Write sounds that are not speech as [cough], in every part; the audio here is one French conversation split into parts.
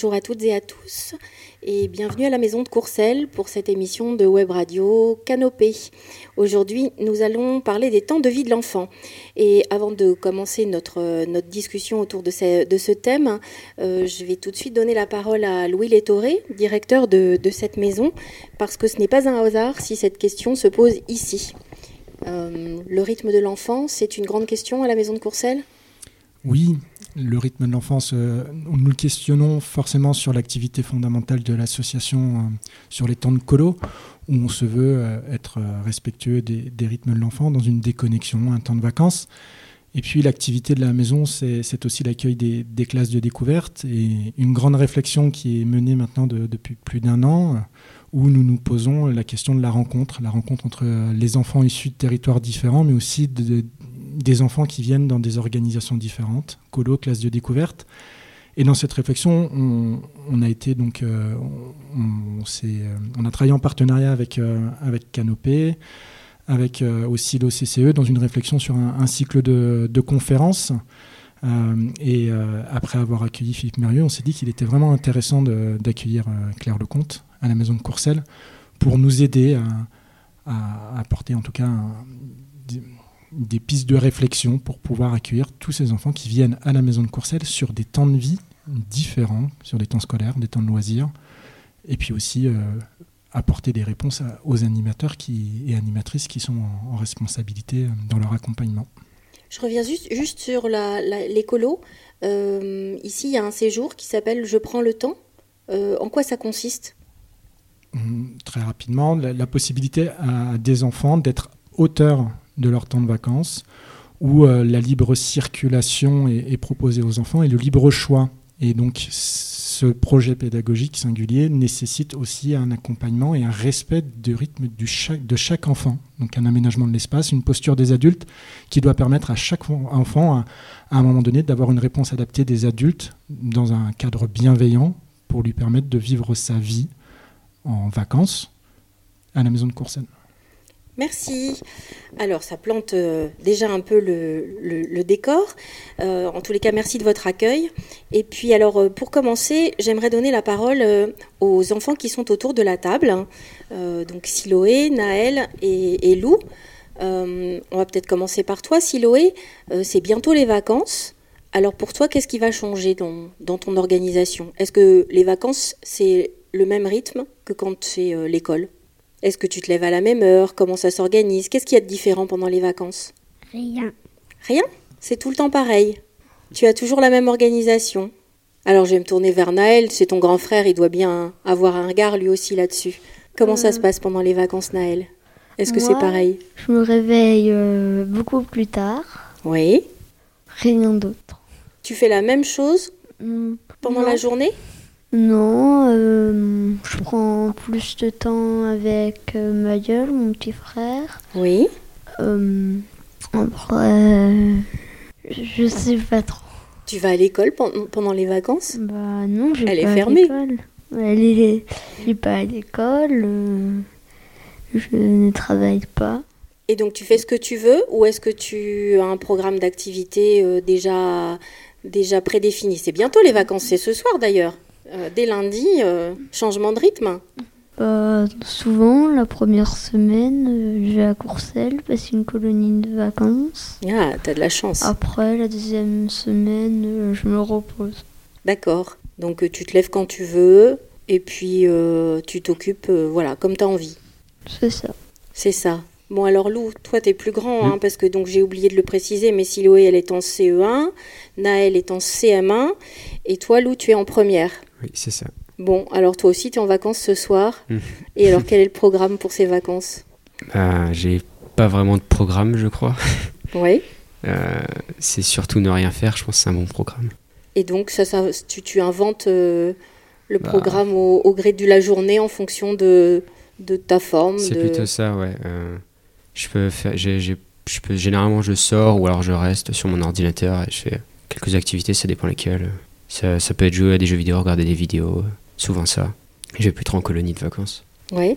bonjour à toutes et à tous et bienvenue à la maison de Courcelles pour cette émission de web radio Canopée. Aujourd'hui, nous allons parler des temps de vie de l'enfant. Et avant de commencer notre, notre discussion autour de ce, thème, euh, je vais tout de suite donner la parole à Louis Létoré, directeur de, de cette maison, parce que ce n'est pas un hasard si cette question se pose ici. Euh, le rythme de l'enfant, c'est une grande question à la maison de Courcelles? Oui, le rythme de l'enfance, euh, nous le questionnons forcément sur l'activité fondamentale de l'association, euh, sur les temps de colo, où on se veut euh, être respectueux des, rythmes de l'enfant dans une déconnexion, un temps de vacances. Et puis l'activité de la maison, c'est aussi l'accueil des, classes de découverte et une grande réflexion qui est menée maintenant depuis plus d'un an, où nous nous posons la question de la rencontre, la rencontre entre les enfants issus de territoires différents, mais aussi de, des enfants qui viennent dans des organisations différentes, colo, classe de découverte. Et dans cette réflexion, on, a été donc, euh, on, euh, on, a travaillé en partenariat avec, euh, Canopé, avec aussi l'OCCE, dans une réflexion sur un, cycle de, de conférences. et après avoir accueilli Philippe Mérieux, on s'est dit qu'il était vraiment intéressant d'accueillir Claire Lecomte à la maison de Courcelles pour nous aider à, à apporter en tout cas un, des pistes de réflexion pour pouvoir accueillir tous ces enfants qui viennent à la maison de Courcelles sur des temps de vie différents, sur des temps scolaires, des temps de loisirs, et puis aussi euh, apporter des réponses aux animateurs qui, et animatrices qui sont en, responsabilité euh, dans leur accompagnement. Je reviens juste, juste sur l'écolo. Euh, ici, il y a un séjour qui s'appelle Je prends le temps. en quoi ça consiste? Hum, Très rapidement, la, la possibilité à des enfants d'être auteurs de leur temps de vacances, où euh, la libre circulation est, proposée aux enfants et le libre choix. Et donc ce projet pédagogique singulier nécessite aussi un accompagnement et un respect du rythme chaque, de chaque enfant. Donc un aménagement de l'espace, une posture des adultes qui doit permettre à chaque enfant, à, à un moment donné, d'avoir une réponse adaptée des adultes dans un cadre bienveillant pour lui permettre de vivre sa vie en vacances à la maison de Courcelles. Merci. Alors, ça plante euh, déjà un peu le, décor. Euh, en tous les cas, merci de votre accueil. Et puis, alors, euh, pour commencer, j'aimerais donner la parole aux enfants qui sont autour de la table. donc, Siloé, Naël et, Lou. on va peut-être commencer par toi, Siloé. c'est bientôt les vacances. Alors, pour toi, qu'est-ce qui va changer dans, dans ton organisation? Est-ce que les vacances, c'est le même rythme que quand c'est l'école? Est-ce que tu te lèves à la même heure? Comment ça s'organise? Qu'est-ce qu'il y a de différent pendant les vacances? Rien. Rien? C'est tout le temps pareil. Tu as toujours la même organisation. Alors je vais me tourner vers Naël, c'est ton grand frère, il doit bien avoir un regard lui aussi là-dessus. Comment ça se euh. passe pendant les vacances, Naël? Est-ce que c'est pareil? Je me réveille euh, beaucoup plus tard. Oui. Rien d'autre. Tu fais la même chose hmm, pendant la journée? Non, euh, je prends plus de temps avec euh, ma gueule, mon petit frère. Oui. Euh, après, je sais pas trop. Tu vas à l'école pendant les vacances? Bah non, j'ai Elle est fermée. Elle est, je pas à l'école. je ne travaille pas. Et donc tu fais ce que tu veux ou est-ce que tu as un programme d'activité déjà déjà prédéfini? C'est bientôt les vacances, c'est ce soir d'ailleurs. Euh, dès lundi, euh, changement de rythme bah, Souvent, la première semaine, euh, je vais à Courcelles passer une colonie de vacances. Ah, t'as de la chance. Après, la deuxième semaine, je me repose. D'accord. Donc tu te lèves quand tu veux et puis tu t'occupes voilà, comme tu as envie. C'est ça. C'est ça. Bon alors Lou, toi tu es plus grand, hein, parce que donc j'ai oublié de le préciser, mais Siloé elle est en CE1, Naël est en CM1, et toi Lou tu es en première. Oui, c'est ça. Bon, alors toi aussi, tu es en vacances ce soir. Mmh. Et alors, quel est le programme pour ces vacances? Bah, J'ai pas vraiment de programme, je crois. [laughs] Oui. Euh, c'est surtout ne rien faire, je pense que c'est un bon programme. Et donc, ça, ça tu, inventes euh, le bah. programme au, gré de la journée en fonction de, de ta forme C'est plutôt ça, ouais. Euh, je peux faire. je peux, généralement, je sors ou alors je reste sur mon ordinateur et je fais quelques activités, ça dépend lesquelles. Ça, ça, peut être jouer à des jeux vidéo, regarder des vidéos, souvent ça. Je vais plus trop en colonie de vacances. Oui.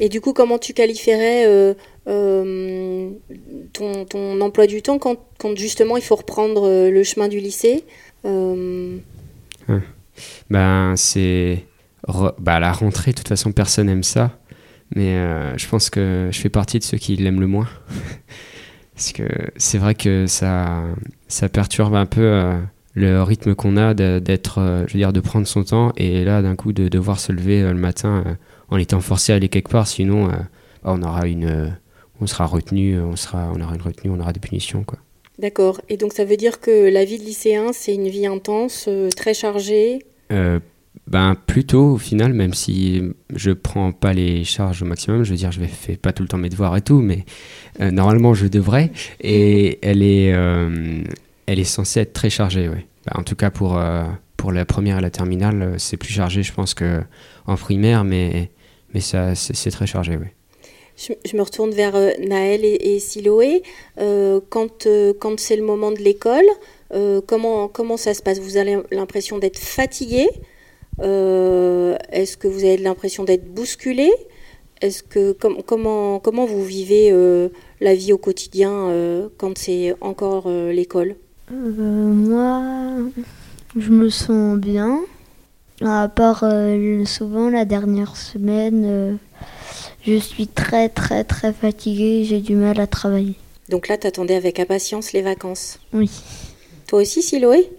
Et du coup, comment tu qualifierais euh, euh, ton, ton, emploi du temps quand, quand, justement il faut reprendre euh, le chemin du lycée Ben, c'est. Bah, la rentrée, de toute façon, personne n'aime ça. Mais euh, je pense que je fais partie de ceux qui l'aiment le moins. [laughs] Parce que c'est vrai que ça, ça perturbe un peu euh, le rythme qu'on a d'être, euh, je veux dire, de prendre son temps et là, d'un coup, de devoir se lever le matin en étant forcé à aller quelque part. Sinon, bah, on aura une. on sera retenu, on, sera, on aura une retenue, on aura des punitions. Quoi. D'accord. Et donc ça veut dire que la vie de lycéen, c'est une vie intense, très chargée? Ben, plutôt au final, même si je prends pas les charges au maximum, je veux dire, je ne fais pas tout le temps mes devoirs et tout, mais euh, normalement je devrais. Et elle est, euh, elle est censée être très chargée, oui. Ben, en tout cas pour, euh, pour la première et la terminale, c'est plus chargé, je pense, qu'en primaire, mais, mais ça, c'est, très chargé, oui. Je, me retourne vers Naël et, Siloé. quand, quand c'est le moment de l'école, comment, comment ça se passe? Vous avez l'impression d'être fatigué? Euh, est-ce que vous avez l'impression d'être bousculé? Est-ce que comment comment vous vivez euh, la vie au quotidien euh, quand c'est encore l'école? Moi, je me sens bien. À part souvent la dernière semaine, je suis très très très fatiguée. J'ai du mal à travailler. Donc là, tu attendais avec impatience les vacances. Oui. Toi aussi, Siloé?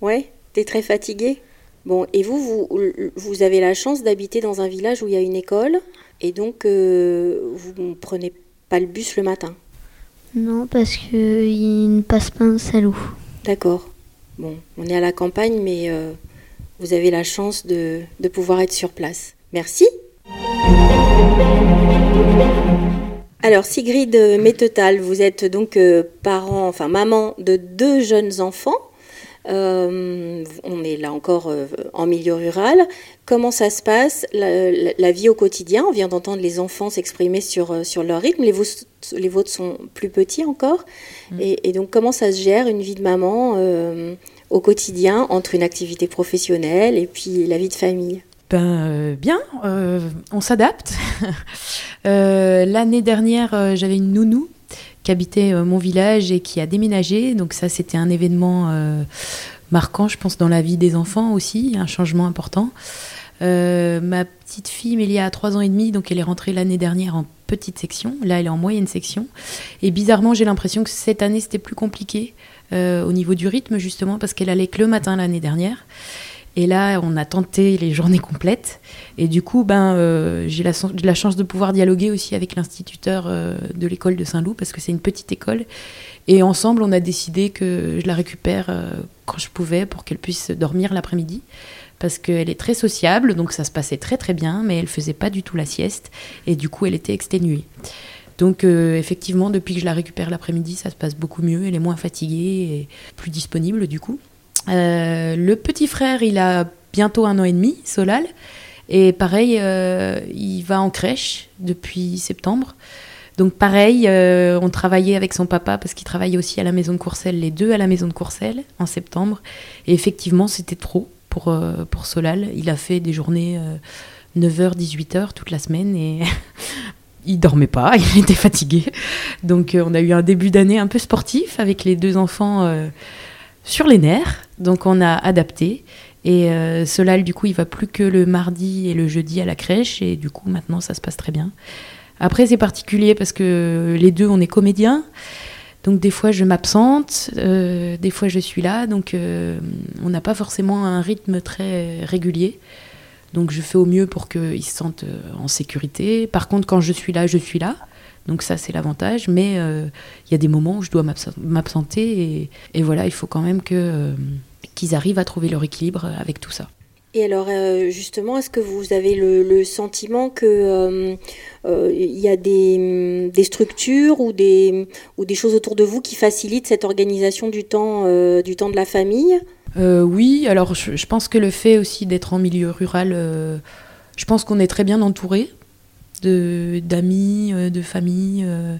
Ouais. T'es très fatiguée? Bon, et vous, vous, vous avez la chance d'habiter dans un village où il y a une école, et donc euh, vous ne prenez pas le bus le matin? Non, parce qu'il ne passe pas un salou. D'accord. Bon, on est à la campagne, mais euh, vous avez la chance de, pouvoir être sur place. Merci. Alors Sigrid Métetal, vous êtes donc euh, parent, enfin maman de deux jeunes enfants. Euh, on est là encore euh, en milieu rural. Comment ça se passe, la, vie au quotidien? On vient d'entendre les enfants s'exprimer sur, euh, sur leur rythme. Les, les vôtres sont plus petits encore. Mm. Et, donc, comment ça se gère une vie de maman au quotidien entre une activité professionnelle et puis la vie de famille? Ben, bien, on s'adapte. [laughs] L'année dernière, j'avais une nounou qui habitait euh, mon village et qui a déménagé. Donc ça, c'était un événement euh, marquant, je pense, dans la vie des enfants aussi, un changement important. Euh, ma petite fille, Mélia, a 3 ans et demi, donc elle est rentrée l'année dernière en petite section. Là, elle est en moyenne section. Et bizarrement, j'ai l'impression que cette année, c'était plus compliqué au niveau du rythme, justement, parce qu'elle allait que le matin l'année dernière. Et là, on a tenté les journées complètes. Et du coup, ben, euh, j'ai la, chance de pouvoir dialoguer aussi avec l'instituteur euh, de l'école de Saint-Loup, parce que c'est une petite école. Et ensemble, on a décidé que je la récupère euh, quand je pouvais pour qu'elle puisse dormir l'après-midi. Parce qu'elle est très sociable, donc ça se passait très très bien, mais elle faisait pas du tout la sieste. Et du coup, elle était exténuée. Donc effectivement, depuis que je la récupère l'après-midi, ça se passe beaucoup mieux. Elle est moins fatiguée et plus disponible du coup. Euh, le petit frère, il a bientôt un an et demi, Solal. Et pareil, euh, il va en crèche depuis septembre. Donc pareil, euh, on travaillait avec son papa parce qu'il travaillait aussi à la maison de Courcelles, les deux à la maison de Courcelles en septembre. Et effectivement, c'était trop pour, pour Solal. Il a fait des journées 9h, 18h toute la semaine et [laughs] il dormait pas, [laughs] il était fatigué. Donc on a eu un début d'année un peu sportif avec les deux enfants sur les nerfs. Donc on a adapté. Et euh, Solal, du coup, il va plus que le mardi et le jeudi à la crèche. Et du coup, maintenant, ça se passe très bien. Après, c'est particulier parce que les deux, on est comédiens. Donc des fois, je m'absente, euh, des fois, je suis là. Donc euh, on n'a pas forcément un rythme très régulier. Donc je fais au mieux pour qu'ils se sentent en sécurité. Par contre, quand je suis là, je suis là. Donc ça, c'est l'avantage. Mais euh, il y a des moments où je dois m'absenter. Et, voilà, il faut quand même que, euh, qu'ils arrivent à trouver leur équilibre avec tout ça. Et alors, euh, justement, est-ce que vous avez le, sentiment qu'il il y a des, des, structures ou des, ou des choses autour de vous qui facilitent cette organisation du temps, du temps de la famille? Oui, alors je, je, pense que le fait aussi d'être en milieu rural, je pense qu'on est très bien entouré de, euh, de, famille. Euh.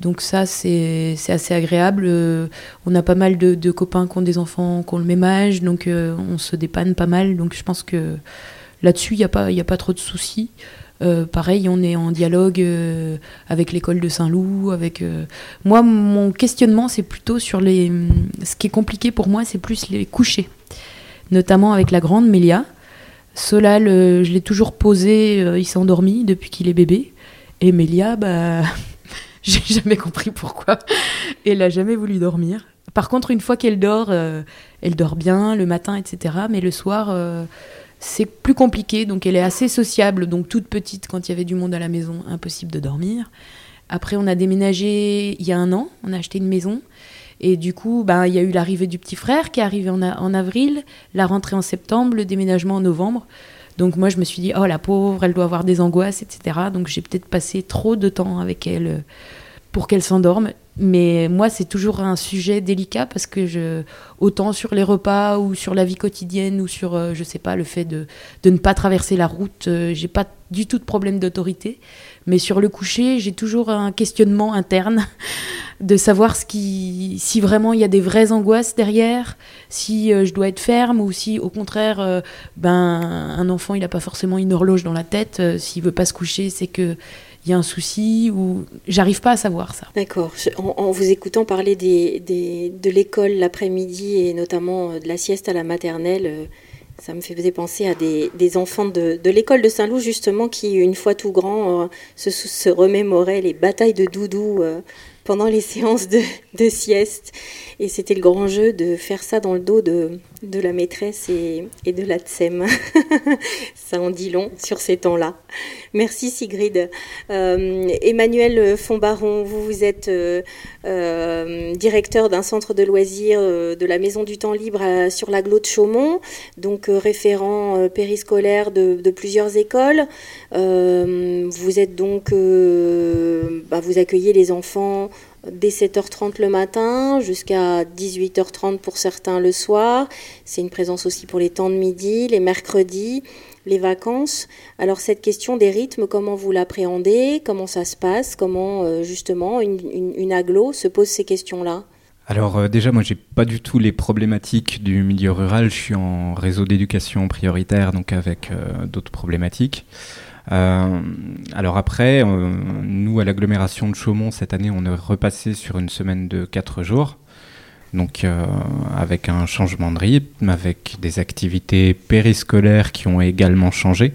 donc ça, c'est assez agréable. Euh, on a pas mal de, copains qui ont des enfants qui ont le même âge, donc on se dépanne pas mal. Donc je pense que là-dessus, il n'y a, pas, a pas trop de soucis. pareil, on est en dialogue avec l'école de Saint-Loup. Avec moi, mon questionnement, c'est plutôt sur les. Ce qui est compliqué pour moi, c'est plus les coucher. notamment avec la grande Mélia. Solal, je l'ai toujours posé, il s'est endormi depuis qu'il est bébé. Et Mélia, bah, [laughs] j'ai jamais compris pourquoi. elle n'a jamais voulu dormir. Par contre, une fois qu'elle dort, elle dort bien le matin, etc. Mais le soir, c'est plus compliqué, donc elle est assez sociable, donc toute petite quand il y avait du monde à la maison, impossible de dormir. Après, on a déménagé il y a un an, on a acheté une maison. Et du coup, ben, il y a eu l'arrivée du petit frère qui est arrivé en, avril, la rentrée en septembre, le déménagement en novembre. Donc moi, je me suis dit, oh la pauvre, elle doit avoir des angoisses, etc. Donc j'ai peut-être passé trop de temps avec elle euh, pour qu'elle s'endorme. Mais moi, c'est toujours un sujet délicat parce que autant sur les repas ou sur la vie quotidienne ou sur, euh, je sais pas, le fait de, de ne pas traverser la route, euh, j'ai pas du tout de problème d'autorité. Mais sur le coucher, j'ai toujours un questionnement interne [laughs] de savoir ce qui, si vraiment il y a des vraies angoisses derrière, si euh, je dois être ferme ou si au contraire, ben, un enfant il n'a pas forcément une horloge dans la tête. S'il veut pas se coucher, c'est que il y a un souci ou j'arrive pas à savoir ça. D'accord. En, vous écoutant parler des, de l'école l'après-midi et notamment euh, de la sieste à la maternelle, euh, ça me faisait penser à des, des enfants de, de l'école de Saint-Loup justement qui, une fois tout grand, euh, se, se, remémoraient les batailles de doudou pendant les [laughs] séances de, sieste. Et c'était le grand jeu de faire ça dans le dos de, de la maîtresse et, de la tsem. [laughs] ça en dit long sur ces temps-là. Merci Sigrid. Euh, Emmanuel Fonbaron, vous, vous êtes euh, euh, directeur d'un centre de loisirs de la Maison du Temps Libre sur l'aglo de Chaumont, donc référent périscolaire de, de, plusieurs écoles. vous êtes donc, bah, vous accueillez les enfants dès 7h30 le matin jusqu'à 18h30 pour certains le soir. C'est une présence aussi pour les temps de midi, les mercredis, les vacances. Alors cette question des rythmes, comment vous l'appréhendez? Comment ça se passe? Comment euh, justement une, aglo se pose ces questions-là? Alors euh, déjà, moi, j'ai pas du tout les problématiques du milieu rural. Je suis en réseau d'éducation prioritaire, donc avec euh, d'autres problématiques. Euh, alors après, euh, nous à l'agglomération de Chaumont cette année, on est repassé sur une semaine de 4 jours. Donc euh, avec un changement de rythme, avec des activités périscolaires qui ont également changé.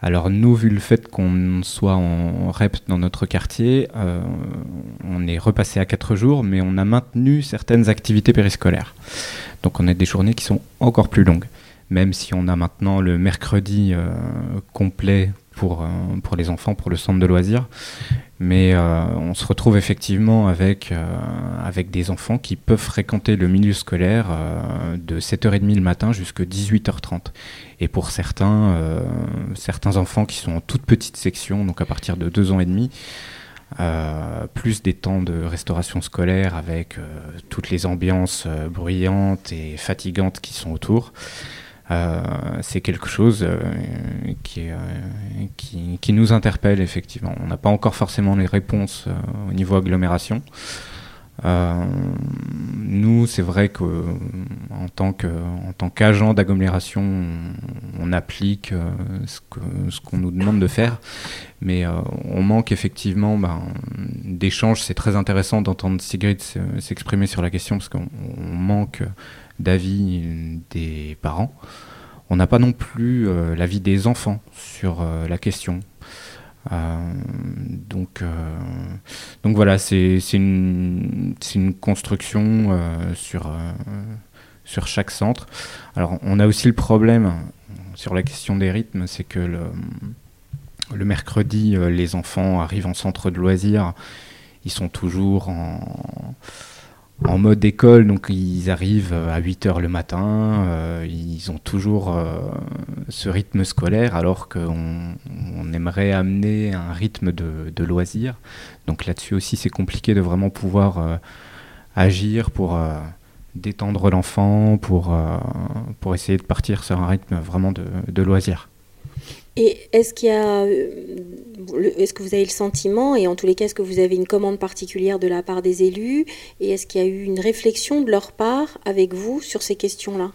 Alors nous, vu le fait qu'on soit en REP dans notre quartier, on est repassé à 4 jours, mais on a maintenu certaines activités périscolaires. Donc on a des journées qui sont encore plus longues. Même si on a maintenant le mercredi complet pour, euh, pour les enfants, pour le centre de loisirs. Mais euh, on se retrouve effectivement avec, euh, avec des enfants qui peuvent fréquenter le milieu scolaire de 7h30 le matin jusqu'à 18h30. Et pour certains, certains enfants qui sont en toute petite section, donc à partir de 2 ans et demi, plus des temps de restauration scolaire avec toutes les ambiances bruyantes et fatigantes qui sont autour. Euh, c'est quelque chose euh, qui, euh, qui, qui, nous interpelle effectivement. On n'a pas encore forcément les réponses au niveau agglomération. nous, c'est vrai que en tant que tant qu'agent d'agglomération, on, applique ce qu'on ce qu'on nous demande de faire, mais on manque effectivement ben, d'échanges. C'est très intéressant d'entendre Sigrid s'exprimer sur la question parce qu'on manque d'avis des parents. On n'a pas non plus euh, l'avis des enfants sur euh, la question. Euh, donc, donc voilà, c'est une, une, construction sur, sur chaque centre. Alors on a aussi le problème sur la question des rythmes, c'est que le, le mercredi, les enfants arrivent en centre de loisirs, ils sont toujours en en mode école, donc ils arrivent euh, à 8 heures le matin, euh, ils ont toujours euh, ce rythme scolaire alors qu'on on aimerait amener un rythme de, de loisir. Donc là-dessus aussi c'est compliqué de vraiment pouvoir agir pour détendre l'enfant, pour, pour essayer de partir sur un rythme vraiment de, de loisir. Et est-ce qu'il y a, est-ce que vous avez le sentiment, et en tous les cas, est-ce que vous avez une commande particulière de la part des élus, et est-ce qu'il y a eu une réflexion de leur part avec vous sur ces questions-là?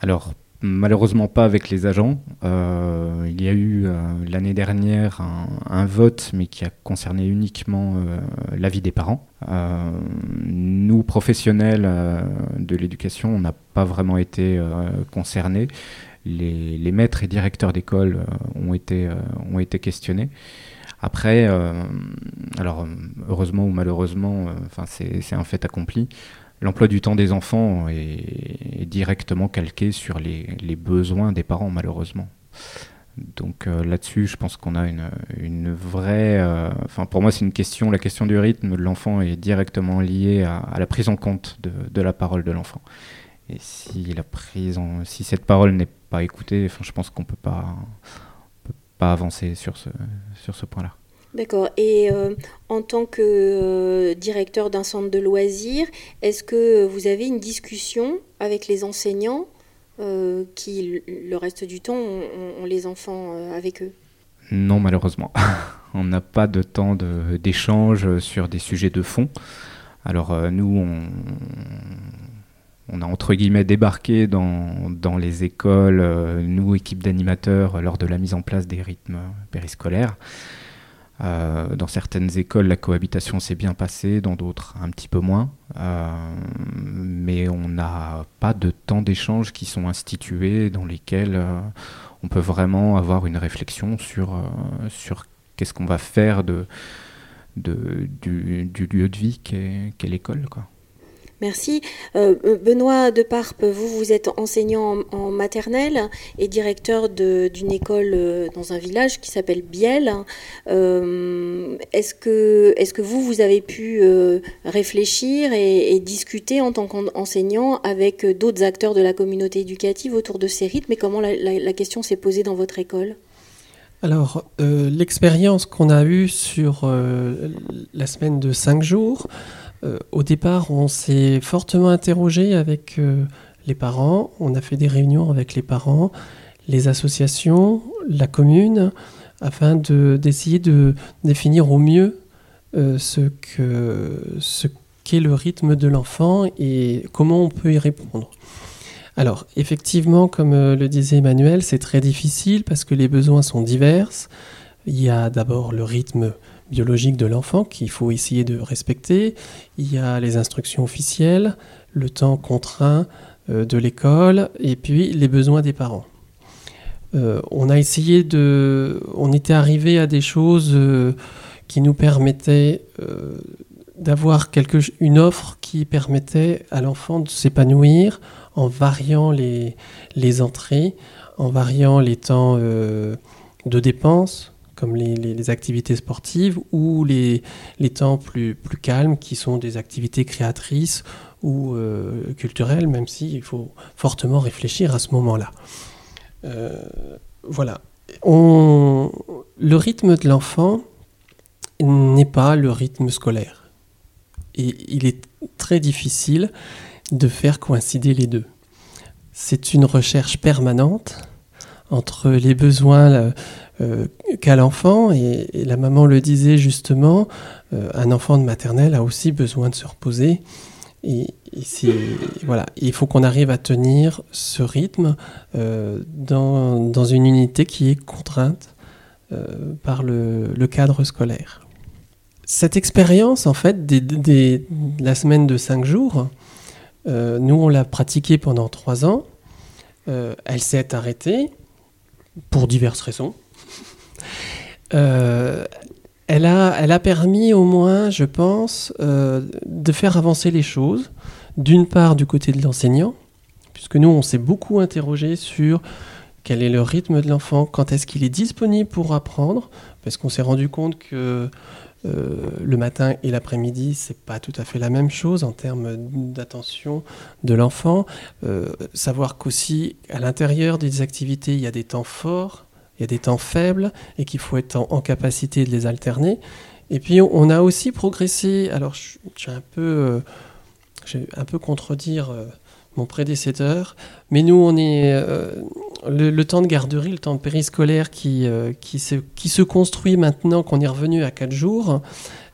Alors, malheureusement pas avec les agents. Euh, il y a eu l'année dernière un, vote, mais qui a concerné uniquement l'avis des parents. nous, professionnels de l'éducation, on n'a pas vraiment été concernés. Les, maîtres et directeurs d'école ont, été, ont été questionnés. Après, alors heureusement ou malheureusement, enfin c'est un fait accompli l'emploi du temps des enfants est, directement calqué sur les, besoins des parents, malheureusement. Donc euh, là-dessus, je pense qu'on a une, vraie... Euh, enfin, pour moi, c'est une question, la question du rythme de l'enfant est directement liée à, la prise en compte de, la parole de l'enfant. Et si, la prise si cette parole n'est pas écoutée, enfin, je pense qu'on ne peut pas, pas avancer sur ce, sur ce point-là. D'accord. Et euh, en tant que euh, directeur d'un centre de loisirs, est-ce que vous avez une discussion avec les enseignants euh, qui, le reste du temps, ont, les enfants avec eux? Non, malheureusement. [laughs] on n'a pas de temps d'échange sur des sujets de fond. Alors nous, on, a entre guillemets débarqué dans, les écoles, nous, équipe d'animateurs, lors de la mise en place des rythmes périscolaires. Euh, dans certaines écoles, la cohabitation s'est bien passée, dans d'autres un petit peu moins. Euh, mais on n'a pas de temps d'échange qui sont institués dans lesquels euh, on peut vraiment avoir une réflexion sur, qu'est-ce qu'on va faire du, lieu de vie qu'est l'école. Quoi. Merci. Euh, euh, Benoît Deparpe, vous, vous êtes enseignant en, maternelle et directeur d'une école euh, dans un village qui s'appelle Biel. est-ce, que, est que vous, vous avez pu réfléchir et, discuter en tant qu'enseignant avec d'autres acteurs de la communauté éducative autour de ces rythmes et comment la, question s'est posée dans votre école? Alors, l'expérience qu'on a eue sur la semaine de cinq jours, au départ, on s'est fortement interrogé avec euh, les parents. On a fait des réunions avec les parents, les associations, la commune, afin d'essayer de, définir au mieux euh, ce qu'est le rythme de l'enfant et comment on peut y répondre. Alors, effectivement, comme le disait Emmanuel, c'est très difficile parce que les besoins sont divers. Il y a d'abord le rythme biologique de l'enfant qu'il faut essayer de respecter. Il y a les instructions officielles, le temps contraint euh, de l'école et puis les besoins des parents. Euh, on a essayé de... On était arrivé à des choses euh, qui nous permettaient d'avoir une offre qui permettait à l'enfant de s'épanouir en variant les, les entrées, en variant les temps de dépenses, comme les, activités sportives, ou les, temps plus, calmes, qui sont des activités créatrices ou euh, culturelles, même s'il faut fortement réfléchir à ce moment-là. Euh, voilà. Le rythme de l'enfant n'est pas le rythme scolaire. Et il est très difficile de faire coïncider les deux. C'est une recherche permanente entre les besoins euh, qu'a l'enfant, et, la maman le disait justement, euh, un enfant de maternelle a aussi besoin de se reposer. Et, voilà, il faut qu'on arrive à tenir ce rythme euh, dans, une unité qui est contrainte par le, cadre scolaire. Cette expérience, en fait, des, la semaine de cinq jours, nous, on l'a pratiquée pendant trois ans. elle s'est arrêtée pour diverses raisons. Euh, elle, a, permis au moins, je pense, euh, de faire avancer les choses. D'une part du côté de l'enseignant, puisque nous, on s'est beaucoup interrogé sur quel est le rythme de l'enfant, quand est-ce qu'il est disponible pour apprendre, parce qu'on s'est rendu compte que euh, le matin et l'après-midi, c'est pas tout à fait la même chose en termes d'attention de l'enfant. savoir qu'aussi, à l'intérieur des activités, il y a des temps forts il y a des temps faibles et qu'il faut être en, capacité de les alterner. Et puis on a aussi progressé, alors je, vais un peu, euh, un peu contredire euh, mon prédécesseur, mais nous on est, euh, le, temps de garderie, le temps de périscolaire qui, qui, se, qui se construit maintenant qu'on est revenu à 4 jours,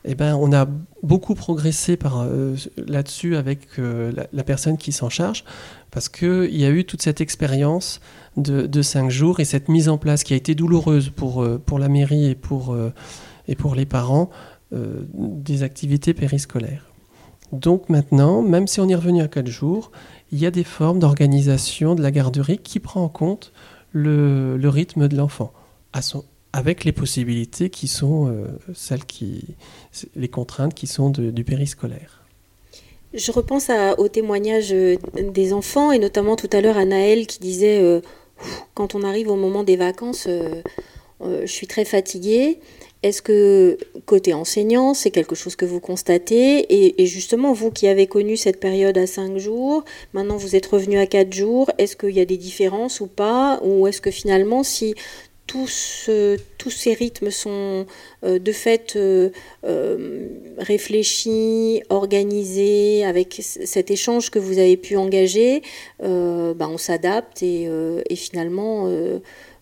eh ben, on a beaucoup progressé là-dessus avec la, la, personne qui s'en charge, parce qu'il y a eu toute cette expérience de, cinq jours et cette mise en place qui a été douloureuse pour, pour la mairie et pour, et pour les parents des activités périscolaires. Donc maintenant, même si on est revenu à 4 jours, il y a des formes d'organisation de la garderie qui prend en compte le, rythme de l'enfant, avec les possibilités qui sont euh, celles qui, les contraintes qui sont du périscolaire. Je repense au témoignage euh, des enfants et notamment tout à l'heure à Naël qui disait euh, quand on arrive au moment des vacances, je suis très fatiguée. Est-ce que côté enseignant, c'est quelque chose que vous constatez et, justement, vous qui avez connu cette période à 5 jours, maintenant vous êtes revenu à 4 jours, est-ce qu'il y a des différences ou pas? Ou est-ce que finalement, si tous, tous ces rythmes sont euh, de fait euh, euh, réfléchis, organisés, avec cet échange que vous avez pu engager, bah, on s'adapte et, finalement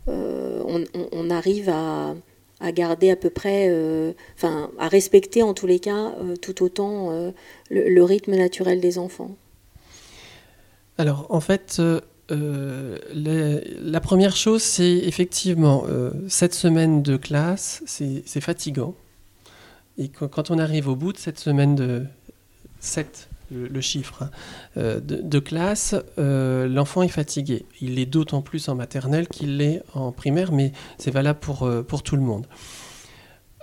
on, arrive à garder à peu près, euh, enfin, à respecter en tous les cas euh, tout autant euh, le, rythme naturel des enfants. Alors, en fait, la première chose, c'est effectivement, cette semaine de classe, c'est fatigant. Et quand on arrive au bout de cette semaine de 7 le, chiffre hein, euh, de, classe, euh, l'enfant est fatigué. Il l'est d'autant plus en maternelle qu'il l'est en primaire, mais c'est valable pour, euh, pour tout le monde.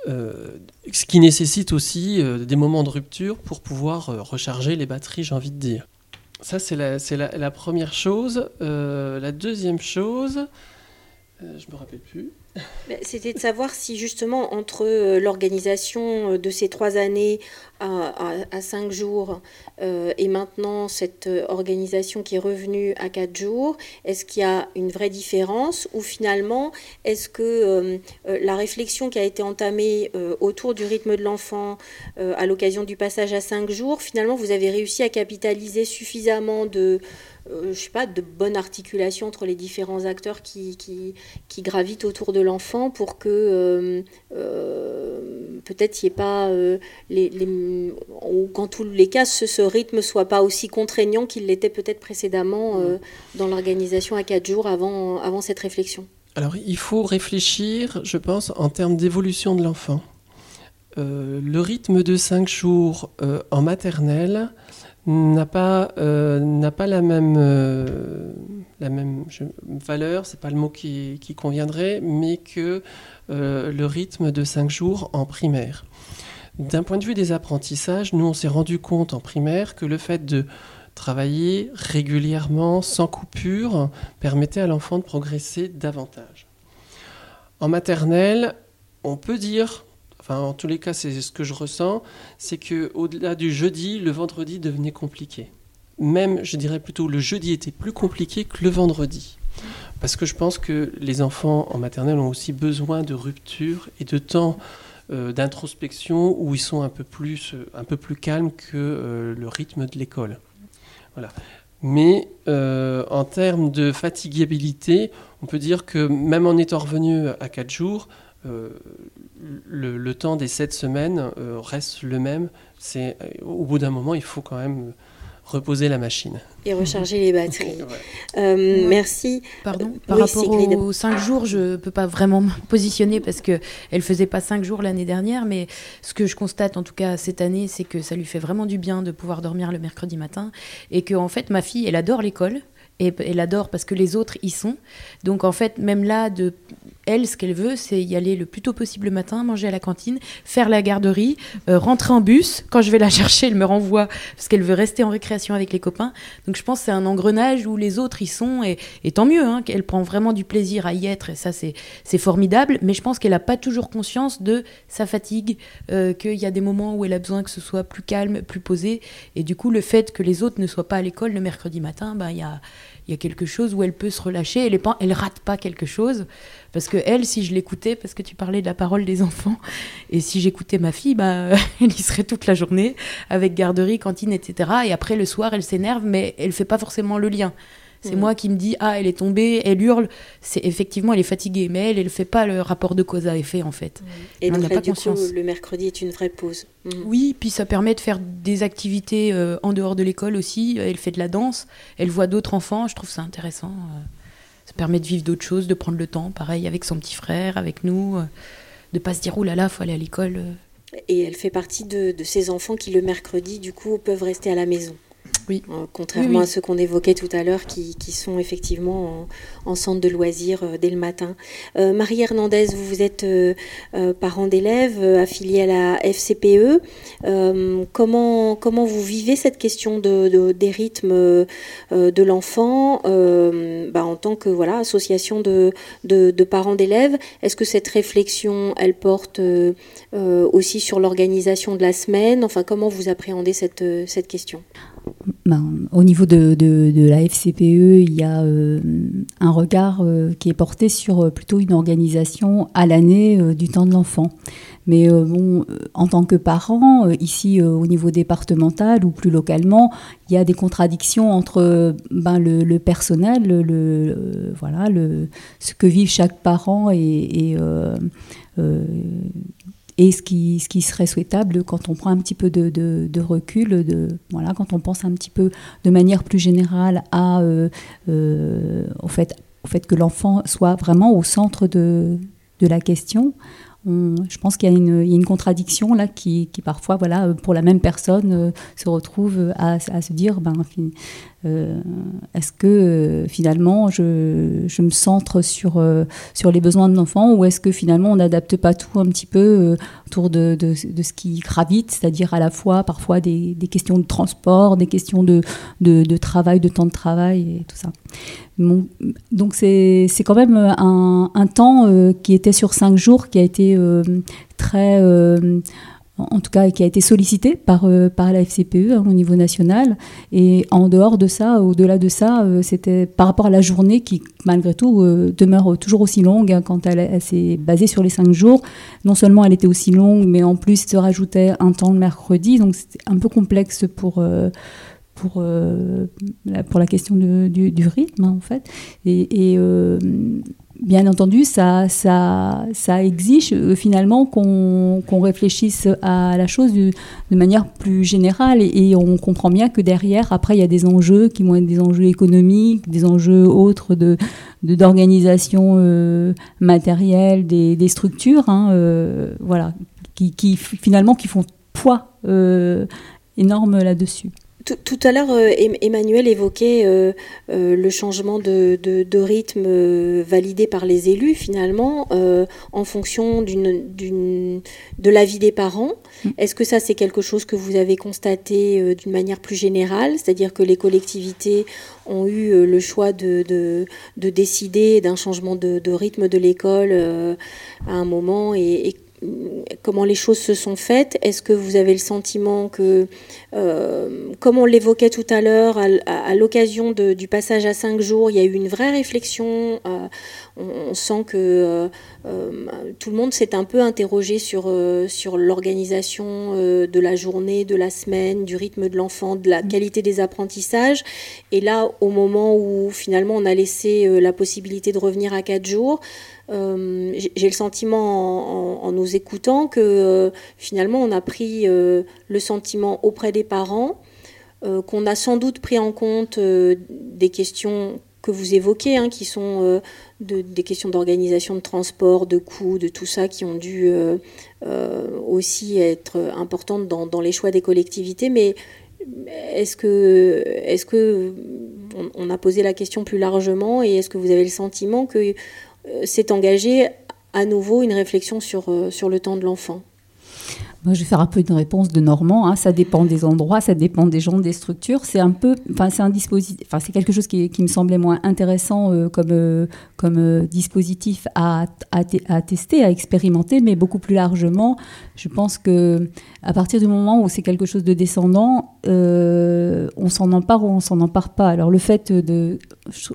ce qui nécessite aussi des moments de rupture pour pouvoir recharger les batteries, j'ai envie de dire. Ça, c'est la, la, première chose. la deuxième chose, je ne me rappelle plus. C'était de savoir si justement entre euh, l'organisation euh, de ces trois années à, cinq jours euh, et maintenant cette organisation qui est revenue à quatre jours, est-ce qu'il y a une vraie différence ou finalement est-ce que la réflexion qui a été entamée autour du rythme de l'enfant à l'occasion du passage à cinq jours, finalement vous avez réussi à capitaliser suffisamment de je sais pas, de bonne articulation entre les différents acteurs qui, qui, gravitent autour de l'enfant pour que euh, euh, peut-être il n'y ait pas, les, les, ou qu'en tous les cas, ce, ce rythme soit pas aussi contraignant qu'il l'était peut-être précédemment dans l'organisation à quatre jours avant, avant cette réflexion. Alors il faut réfléchir, je pense, en termes d'évolution de l'enfant. Le rythme de cinq jours en maternelle, n'a pas, euh, la même, euh, la même je, valeur, c'est pas le mot qui, qui conviendrait, mais que euh, le rythme de 5 jours en primaire. D'un point de vue des apprentissages, nous on s'est rendu compte en primaire que le fait de travailler régulièrement, sans coupure, permettait à l'enfant de progresser davantage. En maternelle, on peut dire enfin en tous les cas c'est ce que je ressens, c'est que au-delà du jeudi, le vendredi devenait compliqué. Même, je dirais plutôt, le jeudi était plus compliqué que le vendredi. Parce que je pense que les enfants en maternelle ont aussi besoin de rupture et de temps euh, d'introspection où ils sont un peu plus, un peu plus calmes que euh, le rythme de l'école. Voilà. Mais euh, en termes de fatigabilité, on peut dire que même en étant revenu à 4 jours, le, temps des sept semaines euh, reste le même. C'est euh, au bout d'un moment, il faut quand même reposer la machine. Et recharger les batteries. [laughs] Euh, merci. Pardon. Par rapport aux cinq jours, je ne peux pas vraiment me positionner parce qu'elle ne faisait pas cinq jours l'année dernière, mais ce que je constate en tout cas cette année, c'est que ça lui fait vraiment du bien de pouvoir dormir le mercredi matin et que en fait ma fille, elle adore l'école et elle adore parce que les autres y sont. Donc en fait, même là, de elle, ce qu'elle veut, c'est y aller le plus tôt possible le matin, manger à la cantine, faire la garderie, euh, rentrer en bus. Quand je vais la [laughs] chercher, elle me renvoie parce qu'elle veut rester en récréation avec les copains. Donc je pense que c'est un engrenage où les autres y sont et, tant mieux, hein, qu'elle prend vraiment du plaisir à y être et ça c'est formidable. Mais je pense qu'elle n'a pas toujours conscience de sa fatigue, euh, qu'il y a des moments où elle a besoin que ce soit plus calme, plus posé. Et du coup, le fait que les autres ne soient pas à l'école le mercredi matin, ben, il y a il y a quelque chose où elle peut se relâcher. Elle ne rate pas quelque chose. Parce que elle, si je l'écoutais, parce que tu parlais de la parole des enfants, [laughs] et si j'écoutais ma fille, bah, [laughs] elle y serait toute la journée, avec garderie, cantine, etc. Et après, le soir, elle s'énerve, mais elle fait pas forcément le lien. C'est moi qui me dis ah elle est tombée, elle hurle. C'est effectivement elle est fatiguée, mais elle elle fait pas le rapport de cause à effet en fait. Et On n'a pas du conscience. coup, le mercredi est une vraie pause. Mhm. Oui, puis ça permet de faire des activités euh, en dehors de l'école aussi. Elle fait de la danse, elle voit d'autres enfants. Je trouve ça intéressant. euh. Ça permet de vivre d'autres choses, de prendre le temps, pareil avec son petit frère, avec nous, euh, de pas se dire oh là là, faut aller à l'école. Et elle fait partie de, de ces enfants qui, le mercredi, du coup, peuvent rester à la maison. Oui. Euh, contrairement Oui, oui. à ceux qu'on évoquait tout à l'heure, qui, qui sont effectivement en, en centre de loisirs euh, dès le matin. Euh, Marie Hernandez, vous, vous êtes euh, euh, parent d'élèves affilié à la FCPE. Comment, comment vous vivez cette question de, de- des rythmes de l'enfant bah, en tant que voilà, association de, de, de parents d'élèves? Est-ce que cette réflexion, elle porte aussi sur l'organisation de la semaine? Enfin, comment vous appréhendez cette, cette question? Ben, au niveau de, de- la FCPE, il y a euh, un regard euh, qui est porté sur euh, plutôt une organisation à l'année du temps de l'enfant. Mais bon, en tant que parent, ici au niveau départemental ou plus localement, il y a des contradictions entre ben, le, personnel, le, voilà, le, ce que vit chaque parent et, et ce qui, ce qui serait souhaitable quand on prend un petit peu de, de- recul, de, voilà, quand on pense un petit peu de manière plus générale à, euh, euh, au, fait, au fait que l'enfant soit vraiment au centre de, de la question. On- je pense qu'il y, y a une contradiction là qui, qui parfois, voilà, pour la même personne, euh, se retrouve à, à se dire, ben, euh, est-ce que euh, finalement je, je me centre sur, euh, sur les besoins de l'enfant ou est-ce que finalement on n'adapte pas tout un petit peu autour de, de, ce qui gravite, c'est-à-dire à la fois parfois des, des questions de transport, des questions de, de, travail, de temps de travail et tout ça. Bon, donc c'est quand même un, un temps qui était sur cinq jours, qui a été très, en tout cas, qui a été sollicité par, euh, par la FCPE hein, au niveau national. Et en dehors de ça, au-delà de ça, euh, c'était par rapport à la journée qui, malgré tout, euh, demeure toujours aussi longue hein, quand elle, s'est basée sur les cinq jours. Non seulement elle était aussi longue, mais en plus se rajoutait un temps le mercredi, donc c'était un peu complexe pour. pour, la, question du, du rythme, en fait. Et, bien entendu, ça, ça, ça exige euh, finalement qu'on qu'on réfléchisse à la chose de, de manière plus générale et, on comprend bien que derrière, après, il y a des enjeux qui vont être des enjeux économiques, des enjeux autres d'organisation euh, matérielle des, des structures, hein, euh, voilà, qui, qui finalement qui font poids énorme là-dessus. Tout, tout à l'heure, euh, Em- Emmanuel évoquait euh, euh, le changement de, de- de rythme validé par les élus, finalement, en fonction d'une, d'une, de l'avis des parents. Mm. Est-ce que ça, c'est quelque chose que vous avez constaté d'une manière plus générale? C'est-à-dire que les collectivités ont eu le choix de, de, de décider d'un changement de, de rythme de l'école à un moment et, et comment les choses se sont faites Est-ce que vous avez le sentiment que euh, comme on l'évoquait tout à l'heure, à, l'occasion du passage à cinq jours, il y a eu une vraie réflexion. euh, on, sent que euh, euh, tout le monde s'est un peu interrogé sur, euh, sur l'organisation euh, de la journée, de la semaine, du rythme de l'enfant, de la qualité des apprentissages. Et là, au moment où finalement on a laissé euh, la possibilité de revenir à quatre jours, euh, j'ai le sentiment en, nous écoutant que euh, finalement on a pris euh, le sentiment auprès des parents, qu'on a sans doute pris en compte des questions que vous évoquez, hein, qui sont de- des questions d'organisation de transport, de coûts, de tout ça, qui ont dû aussi être importantes dans, les choix des collectivités. Mais est-ce que, est-ce que on, a posé la question plus largement et est-ce que vous avez le sentiment que s'est engagé à nouveau une réflexion sur, euh, sur le temps de l'enfant Je vais faire un peu une réponse de Normand. hein. Ça dépend des endroits, ça dépend des gens, des structures. C'est un peu, enfin, c'est un dispositif, enfin, c'est quelque chose qui, me semblait moins intéressant euh, comme, euh, comme euh, dispositif à, à, à tester, à expérimenter, mais beaucoup plus largement, je pense que à partir du moment où c'est quelque chose de descendant, on s'en empare ou on s'en empare pas. Alors le fait de,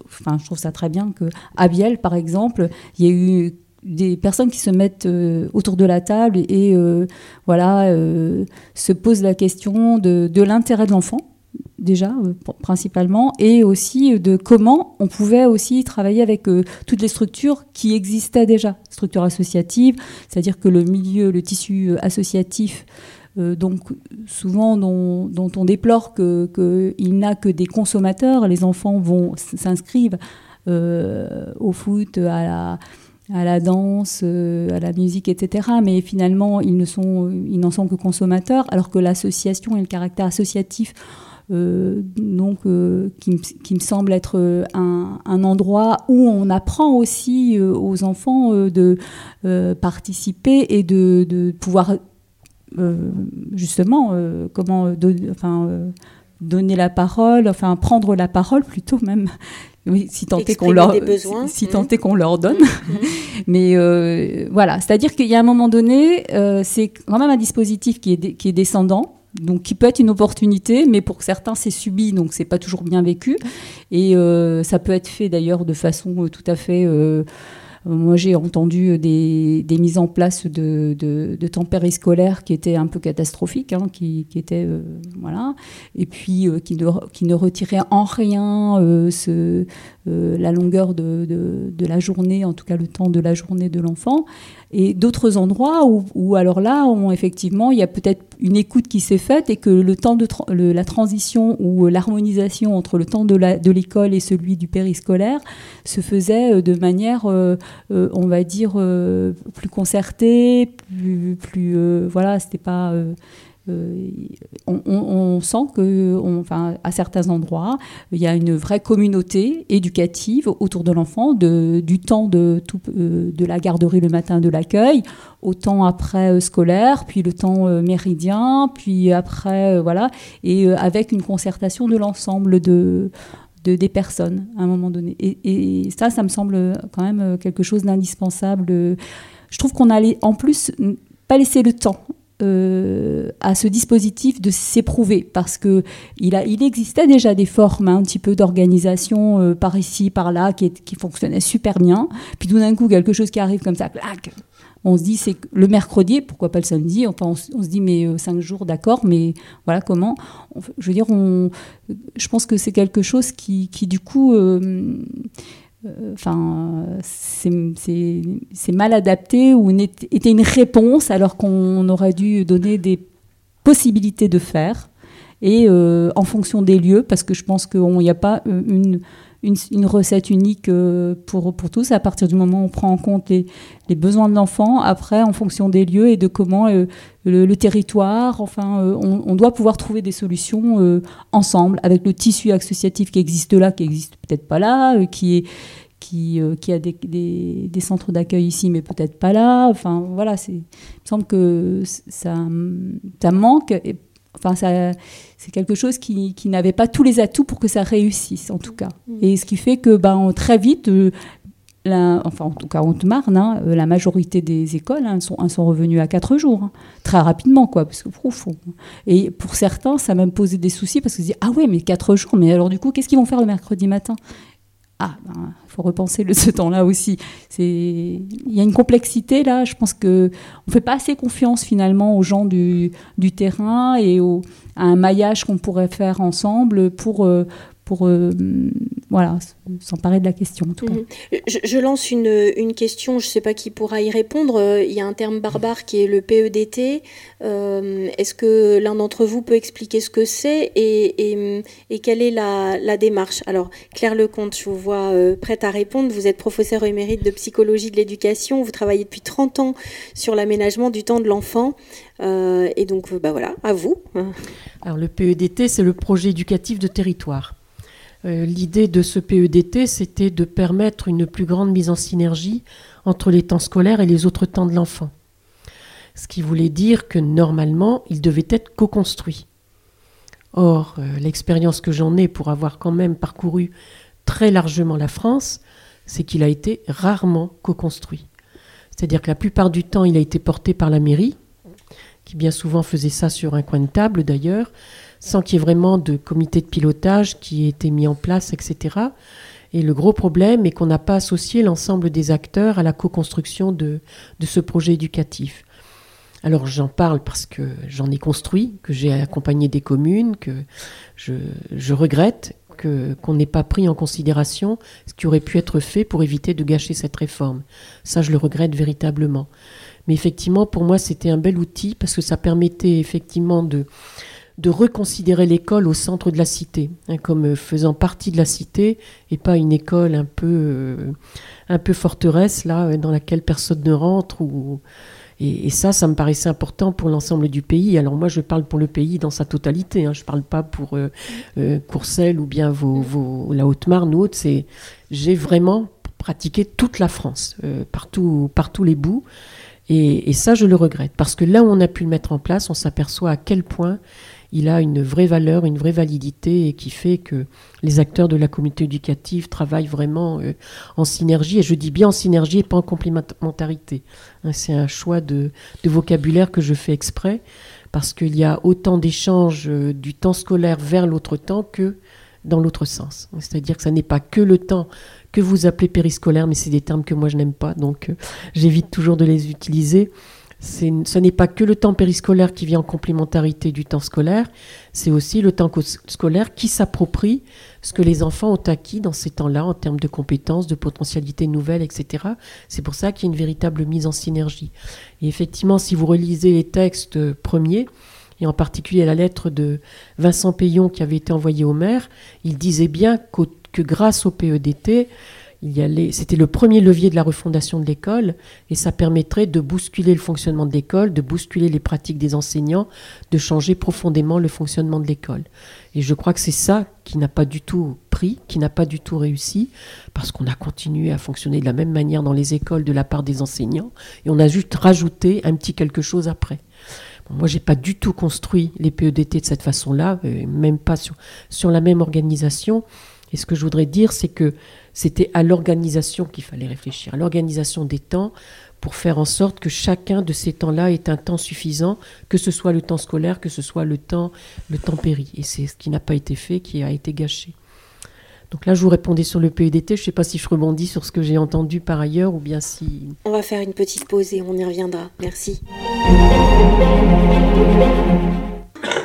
enfin, je trouve ça très bien que à Biel, par exemple, il y a eu des personnes qui se mettent euh, autour de la table et euh, voilà, euh, se posent la question de, l'intérêt de l'enfant déjà principalement, et aussi de comment on pouvait aussi travailler avec toutes les structures qui existaient déjà, structures associatives, c'est-à-dire que le milieu, le tissu associatif donc souvent dont, on déplore qu'il n'a que des consommateurs, les enfants vont s'inscrivent au foot, à la, à la danse, euh, à la musique, etc. Mais finalement, ils sont, ils n'en sont que consommateurs, alors que l'association et le caractère associatif, euh, donc, euh, qui, me semble être un, endroit où on apprend aussi aux enfants de participer et de, pouvoir justement comment enfin donner la parole, enfin prendre la parole plutôt même oui, si tant est qu'on leur, si, tant mmh. qu'on leur donne. Mmh. [laughs] Mais euh, voilà, c'est-à-dire qu'il y a un moment donné, euh, c'est quand même un dispositif qui est, qui est descendant. Donc, qui peut être une opportunité, mais pour certains, c'est subi, donc c'est pas toujours bien vécu. Et euh, ça peut être fait d'ailleurs de façon tout à fait moi, j'ai entendu des, mises en place de, de, temps périscolaires qui étaient un peu catastrophiques, hein, qui, qui, étaient euh, voilà, et puis euh, qui, ne, qui ne retiraient en rien euh, la longueur de, de, la journée, en tout cas le temps de la journée de l'enfant. Et d'autres endroits où, alors là, on, effectivement, il y a peut-être une écoute qui s'est faite et que le temps de la transition ou l'harmonisation entre le temps de l'école et celui du périscolaire se faisait euh, de manière, euh, euh, on va dire, plus concertée, plus, plus voilà, c'était pas euh, on, sent que, enfin, à certains endroits, il y a une vraie communauté éducative autour de l'enfant, du temps de, euh, de la garderie le matin de l'accueil, au temps après euh, scolaire, puis le temps méridien, puis après, voilà, et avec une concertation de l'ensemble de, des personnes à un moment donné. Et, et, ça, ça me semble quand même quelque chose d'indispensable. Je trouve qu'on a en plus pas laissé le temps euh, à ce dispositif de s'éprouver parce que il, a, il existait déjà des formes hein, un petit peu d'organisation euh, par ici par là qui, qui fonctionnaient super bien. Puis tout d'un coup quelque chose qui arrive comme ça on se dit c'est le mercredi pourquoi pas le samedi enfin on, se dit mais euh, cinq jours d'accord mais voilà comment. Je veux dire on je pense que c'est quelque chose qui, qui du coup enfin, c'est mal adapté ou était une réponse alors qu'on aurait dû donner des possibilités de faire. Et euh, en fonction des lieux, parce que je pense qu'il n'y a pas euh, une, recette unique pour, pour tous. À partir du moment où on prend en compte les, besoins de l'enfant, après, en fonction des lieux et de comment le, territoire, enfin, on, on, doit pouvoir trouver des solutions ensemble avec le tissu associatif qui existe là, qui existe peut-être pas là, qui est qui, qui, a des, centres d'accueil ici, mais peut-être pas là. Enfin, voilà, il me semble que ça, ça manque. Enfin, ça, c'est quelque chose qui, qui n'avait pas tous les atouts pour que ça réussisse, en tout cas. Mm. Et ce qui fait que ben, très vite, la, enfin, en tout cas, en Haute-Marne, hein, la majorité des écoles hein, sont, sont revenues à quatre jours, hein, très rapidement, quoi, parce que profond. Et pour certains, ça a même posé des soucis parce qu'ils se disent Ah ouais, mais quatre jours, mais alors du coup, qu'est-ce qu'ils vont faire le mercredi matin? Ah, il ben, faut repenser ce temps-là aussi. Il y a une complexité là. Je pense que on fait pas assez confiance finalement aux gens du, terrain et à un maillage qu'on pourrait faire ensemble pour euh, pour euh, voilà, s'emparer de la question. En tout cas. Mhm. je, lance une, une question, je ne sais pas qui pourra y répondre. Euh, il y a un terme barbare qui est le PEDT. Euh, est-ce que l'un d'entre vous peut expliquer ce que c'est et, et, et, quelle est la, la, démarche? Alors, Claire Lecomte, je vous vois prête à répondre. Vous êtes professeur émérite de psychologie de l'éducation. Vous travaillez depuis 30 ans sur l'aménagement du temps de l'enfant. et donc, bah voilà, à vous. Alors, le PEDT, c'est le projet éducatif de territoire. Euh, l'idée de ce PEDT, c'était de permettre une plus grande mise en synergie entre les temps scolaires et les autres temps de l'enfant. Ce qui voulait dire que normalement, il devait être co-construit. Or, euh, l'expérience que j'en ai pour avoir quand même parcouru très largement la France, c'est qu'il a été rarement co-construit. C'est-à-dire que la plupart du temps, il a été porté par la mairie, qui bien souvent faisait ça sur un coin de table d'ailleurs, sans qu'il y ait vraiment de comité de pilotage qui ait été mis en place, etc. Et le gros problème est qu'on n'a pas associé l'ensemble des acteurs à la co-construction de, ce projet éducatif. Alors j'en parle parce que j'en ai construit, que j'ai accompagné des communes, que je, je regrette qu'on n'ait pas pris en considération ce qui aurait pu être fait pour éviter de gâcher cette réforme. Ça, je le regrette véritablement. Mais effectivement, pour moi, c'était un bel outil parce que ça permettait effectivement de, de reconsidérer l'école au centre de la cité, hein, comme faisant partie de la cité et pas une école un peu, euh, un peu forteresse là dans laquelle personne ne rentre ou et, ça, ça me paraissait important pour l'ensemble du pays. Alors moi, je parle pour le pays dans sa totalité. Hein. Je ne parle pas pour euh, euh, Courcelles ou bien la Haute-Marne ou autre. J'ai vraiment pratiqué toute la France, euh, partout, partout les bouts. Et, ça, je le regrette. Parce que là où on a pu le mettre en place, on s'aperçoit à quel point il a une vraie valeur, une vraie validité et qui fait que les acteurs de la communauté éducative travaillent vraiment euh, en synergie. Et je dis bien en synergie et pas en complémentarité. Hein, c'est un choix de, vocabulaire que je fais exprès parce qu'il y a autant d'échanges euh, du temps scolaire vers l'autre temps que dans l'autre sens. C'est-à-dire que ça n'est pas que le temps que vous appelez périscolaire, mais c'est des termes que moi je n'aime pas, donc euh, j'évite toujours de les utiliser ce n'est pas que le temps périscolaire qui vient en complémentarité du temps scolaire, c'est aussi le temps scolaire qui s'approprie ce que les enfants ont acquis dans ces temps-là en termes de compétences, de potentialités nouvelles, etc. C'est pour ça qu'il y a une véritable mise en synergie. Et effectivement, si vous relisez les textes premiers, et en particulier la lettre de Vincent Payon qui avait été envoyée au maire, il disait bien que grâce au PEDT, c'était le premier levier de la refondation de l'école et ça permettrait de bousculer le fonctionnement de l'école, de bousculer les pratiques des enseignants, de changer profondément le fonctionnement de l'école. Et je crois que c'est ça qui n'a pas du tout pris, qui n'a pas du tout réussi, parce qu'on a continué à fonctionner de la même manière dans les écoles de la part des enseignants et on a juste rajouté un petit quelque chose après. Moi, j'ai pas du tout construit les PEDT de cette façon-là, euh, même pas sur, sur la même organisation. Et ce que je voudrais dire, c'est que c'était à l'organisation qu'il fallait réfléchir, à l'organisation des temps pour faire en sorte que chacun de ces temps-là ait un temps suffisant, que ce soit le temps scolaire, que ce soit le temps, le temps péri. Et c'est ce qui n'a pas été fait, qui a été gâché. Donc là, je vous répondais sur le PEDT. Je ne sais pas si je rebondis sur ce que j'ai entendu par ailleurs ou bien si... On va faire une petite pause et on y reviendra. Merci.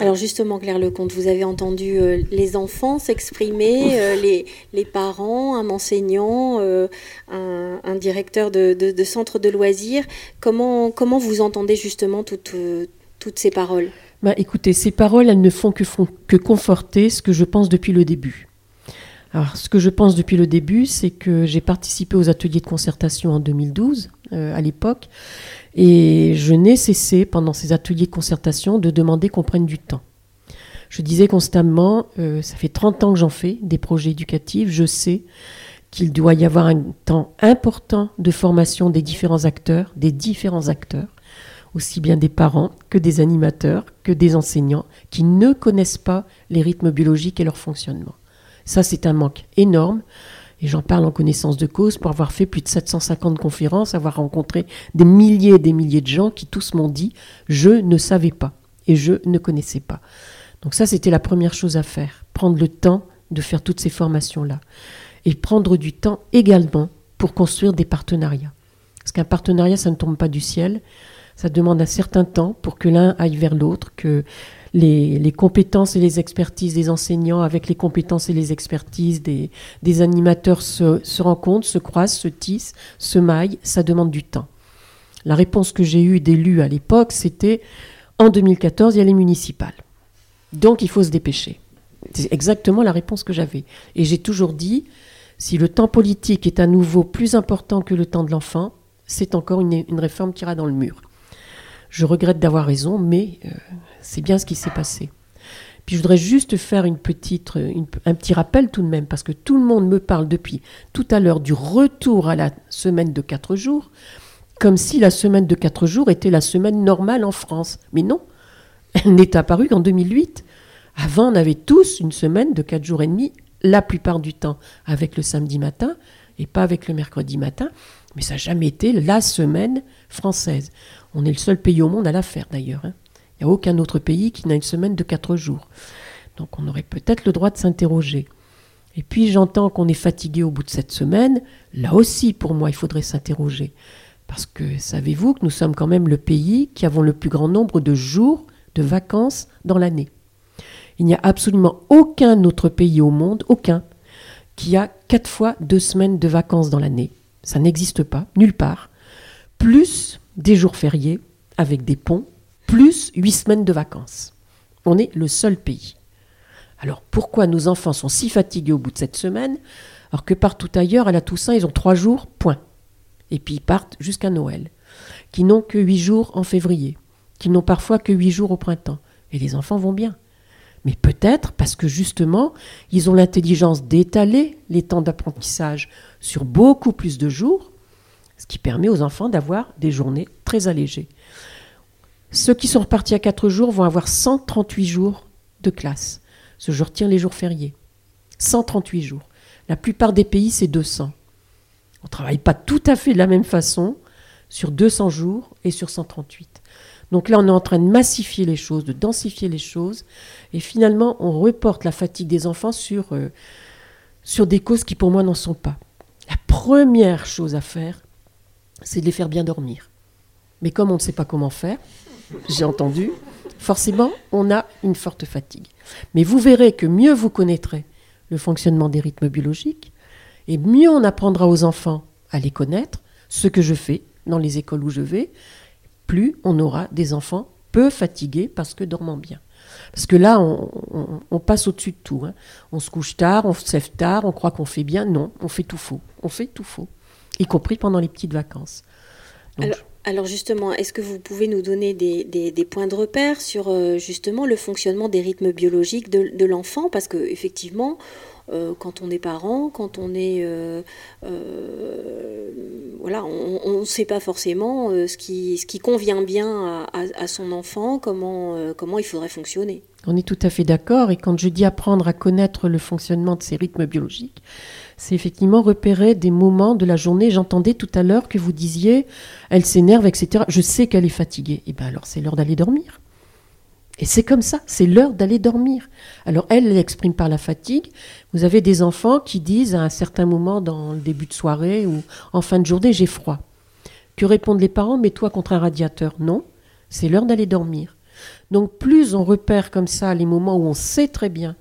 Alors justement, Claire Lecomte, vous avez entendu euh, les enfants s'exprimer, euh, les, les, parents, un enseignant, euh, un, directeur de, de, centre de loisirs. Comment, comment vous entendez justement toutes, toutes ces paroles? Bah, Écoutez, ces paroles, elles ne font que, font que conforter ce que je pense depuis le début. Ce que je pense depuis le début, c'est que j'ai participé aux ateliers de concertation en 2012, à l'époque, et je n'ai cessé, pendant ces ateliers de concertation, de demander qu'on prenne du temps. Je disais constamment, euh, ça fait 30 ans que j'en fais, des projets éducatifs, je sais qu'il doit y avoir un temps important de formation des différents acteurs, des différents acteurs, aussi bien des parents que des animateurs, que des enseignants, qui ne connaissent pas les rythmes biologiques et leur fonctionnement. Ça, c'est un manque énorme. Et j'en parle en connaissance de cause pour avoir fait plus de 750 conférences, avoir rencontré des milliers et des milliers de gens qui tous m'ont dit je ne savais pas et je ne connaissais pas. Donc ça, c'était la première chose à faire, prendre le temps de faire toutes ces formations-là. Et prendre du temps également pour construire des partenariats. Parce qu'un partenariat, ça ne tombe pas du ciel. Ça demande un certain temps pour que l'un aille vers l'autre, que les, compétences et les expertises des enseignants avec les compétences et les expertises des, animateurs se, rencontrent, se croisent, se tissent, se maillent, ça demande du temps. La réponse que j'ai eue d'élus à l'époque, c'était en 2014, il y a les municipales. Donc il faut se dépêcher. C'est exactement la réponse que j'avais. Et j'ai toujours dit, si le temps politique est à nouveau plus important que le temps de l'enfant, c'est encore une, réforme qui ira dans le mur. Je regrette d'avoir raison, mais euh, c'est bien ce qui s'est passé. Puis je voudrais juste faire petite, un petit rappel tout de même, parce que tout le monde me parle depuis tout à l'heure du retour à la semaine de quatre jours, comme si la semaine de quatre jours était la semaine normale en France. Mais non, elle n'est apparue qu'en 2008. Avant, on avait tous une semaine de quatre jours et demi, la plupart du temps avec le samedi matin et pas avec le mercredi matin, mais ça n'a jamais été la semaine française. On est le seul pays au monde à la faire d'ailleurs. Hein. Il n'y a aucun autre pays qui n'a une semaine de quatre jours. Donc on aurait peut-être le droit de s'interroger. Et puis j'entends qu'on est fatigué au bout de cette semaine. Là aussi, pour moi, il faudrait s'interroger. Parce que savez-vous que nous sommes quand même le pays qui avons le plus grand nombre de jours de vacances dans l'année. Il n'y a absolument aucun autre pays au monde, aucun, qui a quatre fois deux semaines de vacances dans l'année. Ça n'existe pas, nulle part. Plus des jours fériés avec des ponts, plus huit semaines de vacances. On est le seul pays. Alors pourquoi nos enfants sont si fatigués au bout de cette semaine, alors que partout ailleurs, à la Toussaint, ils ont trois jours, point. Et puis ils partent jusqu'à Noël, qui n'ont que huit jours en février, qui n'ont parfois que huit jours au printemps. Et les enfants vont bien. Mais peut-être parce que justement, ils ont l'intelligence d'étaler les temps d'apprentissage sur beaucoup plus de jours, ce qui permet aux enfants d'avoir des journées très allégées. Ceux qui sont repartis à 4 jours vont avoir 138 jours de classe. Ce jour tient les jours fériés. 138 jours. La plupart des pays, c'est 200. On ne travaille pas tout à fait de la même façon sur 200 jours et sur 138. Donc là, on est en train de massifier les choses, de densifier les choses, et finalement, on reporte la fatigue des enfants sur, euh, sur des causes qui, pour moi, n'en sont pas. La première chose à faire, c'est de les faire bien dormir. Mais comme on ne sait pas comment faire, j'ai entendu, forcément, on a une forte fatigue. Mais vous verrez que mieux vous connaîtrez le fonctionnement des rythmes biologiques, et mieux on apprendra aux enfants à les connaître, ce que je fais dans les écoles où je vais, plus on aura des enfants peu fatigués parce que dormant bien. Parce que là, on, passe au-dessus de tout. Hein. On se couche tard, on se lève tard, on croit qu'on fait bien. Non, on fait tout faux. On fait tout faux, y compris pendant les petites vacances. Justement, est-ce que vous pouvez nous donner des, points de repère sur euh, justement le fonctionnement des rythmes biologiques de, l'enfant? Parce que effectivement, euh, quand on est parent, quand on est... Euh, voilà, on ne sait pas forcément ce, qui, ce qui convient bien à, son enfant, comment, comment il faudrait fonctionner. On est tout à fait d'accord, et quand je dis apprendre à connaître le fonctionnement de ces rythmes biologiques, c'est effectivement repérer des moments de la journée. J'entendais tout à l'heure que vous disiez, elle s'énerve, etc. Je sais qu'elle est fatiguée. Eh bien alors c'est l'heure d'aller dormir. Et c'est comme ça, c'est l'heure d'aller dormir. Alors elle l'exprime par la fatigue. Vous avez des enfants qui disent à un certain moment dans le début de soirée ou en fin de journée, j'ai froid. Que répondent les parents? Mets-toi contre un radiateur. Non, c'est l'heure d'aller dormir. Donc plus on repère comme ça les moments où on sait très bien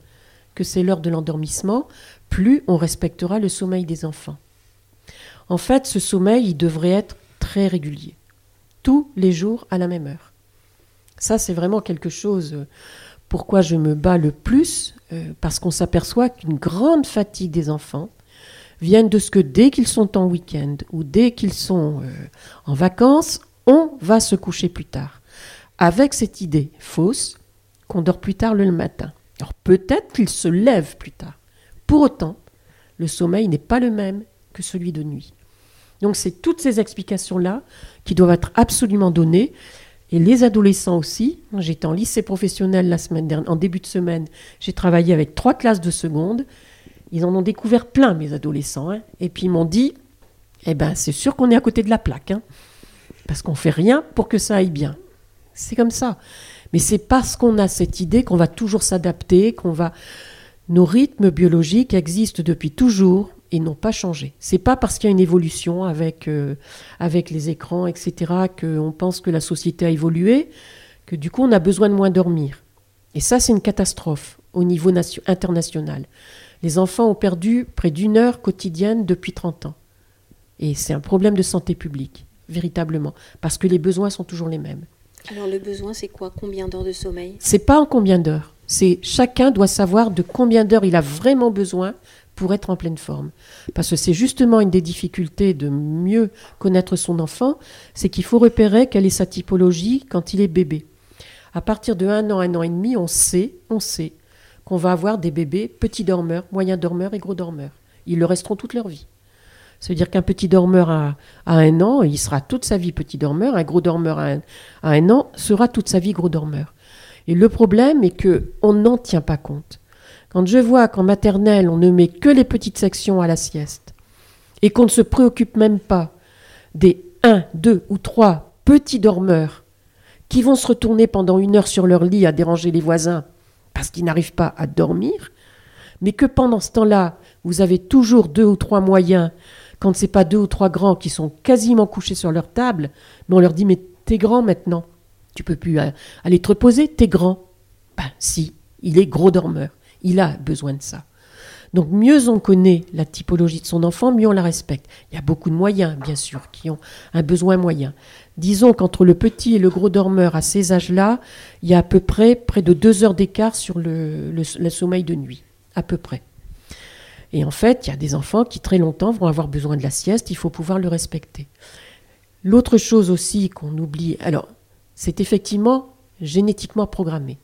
que c'est l'heure de l'endormissement, plus on respectera le sommeil des enfants. En fait, ce sommeil, il devrait être très régulier, tous les jours à la même heure. Ça, c'est vraiment quelque chose euh, pourquoi je me bats le plus, euh, parce qu'on s'aperçoit qu'une grande fatigue des enfants vient de ce que dès qu'ils sont en week-end ou dès qu'ils sont euh, en vacances, on va se coucher plus tard. Avec cette idée fausse qu'on dort plus tard le matin. Alors peut-être qu'ils se lèvent plus tard. Pour autant, le sommeil n'est pas le même que celui de nuit. Donc c'est toutes ces explications-là qui doivent être absolument données. Et les adolescents aussi. J'étais en lycée professionnel la semaine dernière, en début de semaine. J'ai travaillé avec trois classes de seconde. Ils en ont découvert plein, mes adolescents. Hein. Et puis ils m'ont dit, eh ben c'est sûr qu'on est à côté de la plaque. Hein. parce qu'on fait rien pour que ça aille bien. C'est comme ça. Mais c'est parce qu'on a cette idée qu'on va toujours s'adapter, qu'on va... Nos rythmes biologiques existent depuis toujours et n'ont pas changé. C'est pas parce qu'il y a une évolution avec, euh, avec les écrans, etc., qu'on pense que la société a évolué, que du coup on a besoin de moins dormir. Et ça, c'est une catastrophe au niveau international. Les enfants ont perdu près d'une heure quotidienne depuis 30 ans. Et c'est un problème de santé publique, véritablement, parce que les besoins sont toujours les mêmes. Alors le besoin, c'est quoi? Combien d'heures de sommeil? C'est pas en combien d'heures. C'est chacun doit savoir de combien d'heures il a vraiment besoin pour être en pleine forme. Parce que c'est justement une des difficultés de mieux connaître son enfant, c'est qu'il faut repérer quelle est sa typologie quand il est bébé. À partir de un an, un an et demi, on sait, on sait qu'on va avoir des bébés petits dormeurs, moyens dormeurs et gros dormeurs. Ils le resteront toute leur vie. Ça veut dire qu'un petit dormeur à, un an, il sera toute sa vie petit dormeur, un gros dormeur à un, an sera toute sa vie gros dormeur. Et le problème est que on n'en tient pas compte. Quand je vois qu'en maternelle, on ne met que les petites sections à la sieste et qu'on ne se préoccupe même pas des 1, 2 ou 3 petits dormeurs qui vont se retourner pendant une heure sur leur lit à déranger les voisins parce qu'ils n'arrivent pas à dormir, mais que pendant ce temps-là, vous avez toujours deux ou trois moyens quand c'est pas deux ou trois grands qui sont quasiment couchés sur leur table, mais on leur dit mais t'es grand maintenant, tu peux plus euh, aller te reposer, t'es grand. Ben si, il est gros dormeur, il a besoin de ça. Donc mieux on connaît la typologie de son enfant, mieux on la respecte. Il y a beaucoup de moyens, bien sûr, qui ont un besoin moyen. Disons qu'entre le petit et le gros dormeur à ces âges-là, il y a à peu près près de deux heures d'écart sur le, le sommeil de nuit, à peu près. Et en fait, il y a des enfants qui très longtemps vont avoir besoin de la sieste, il faut pouvoir le respecter. L'autre chose aussi qu'on oublie, alors c'est effectivement génétiquement programmé.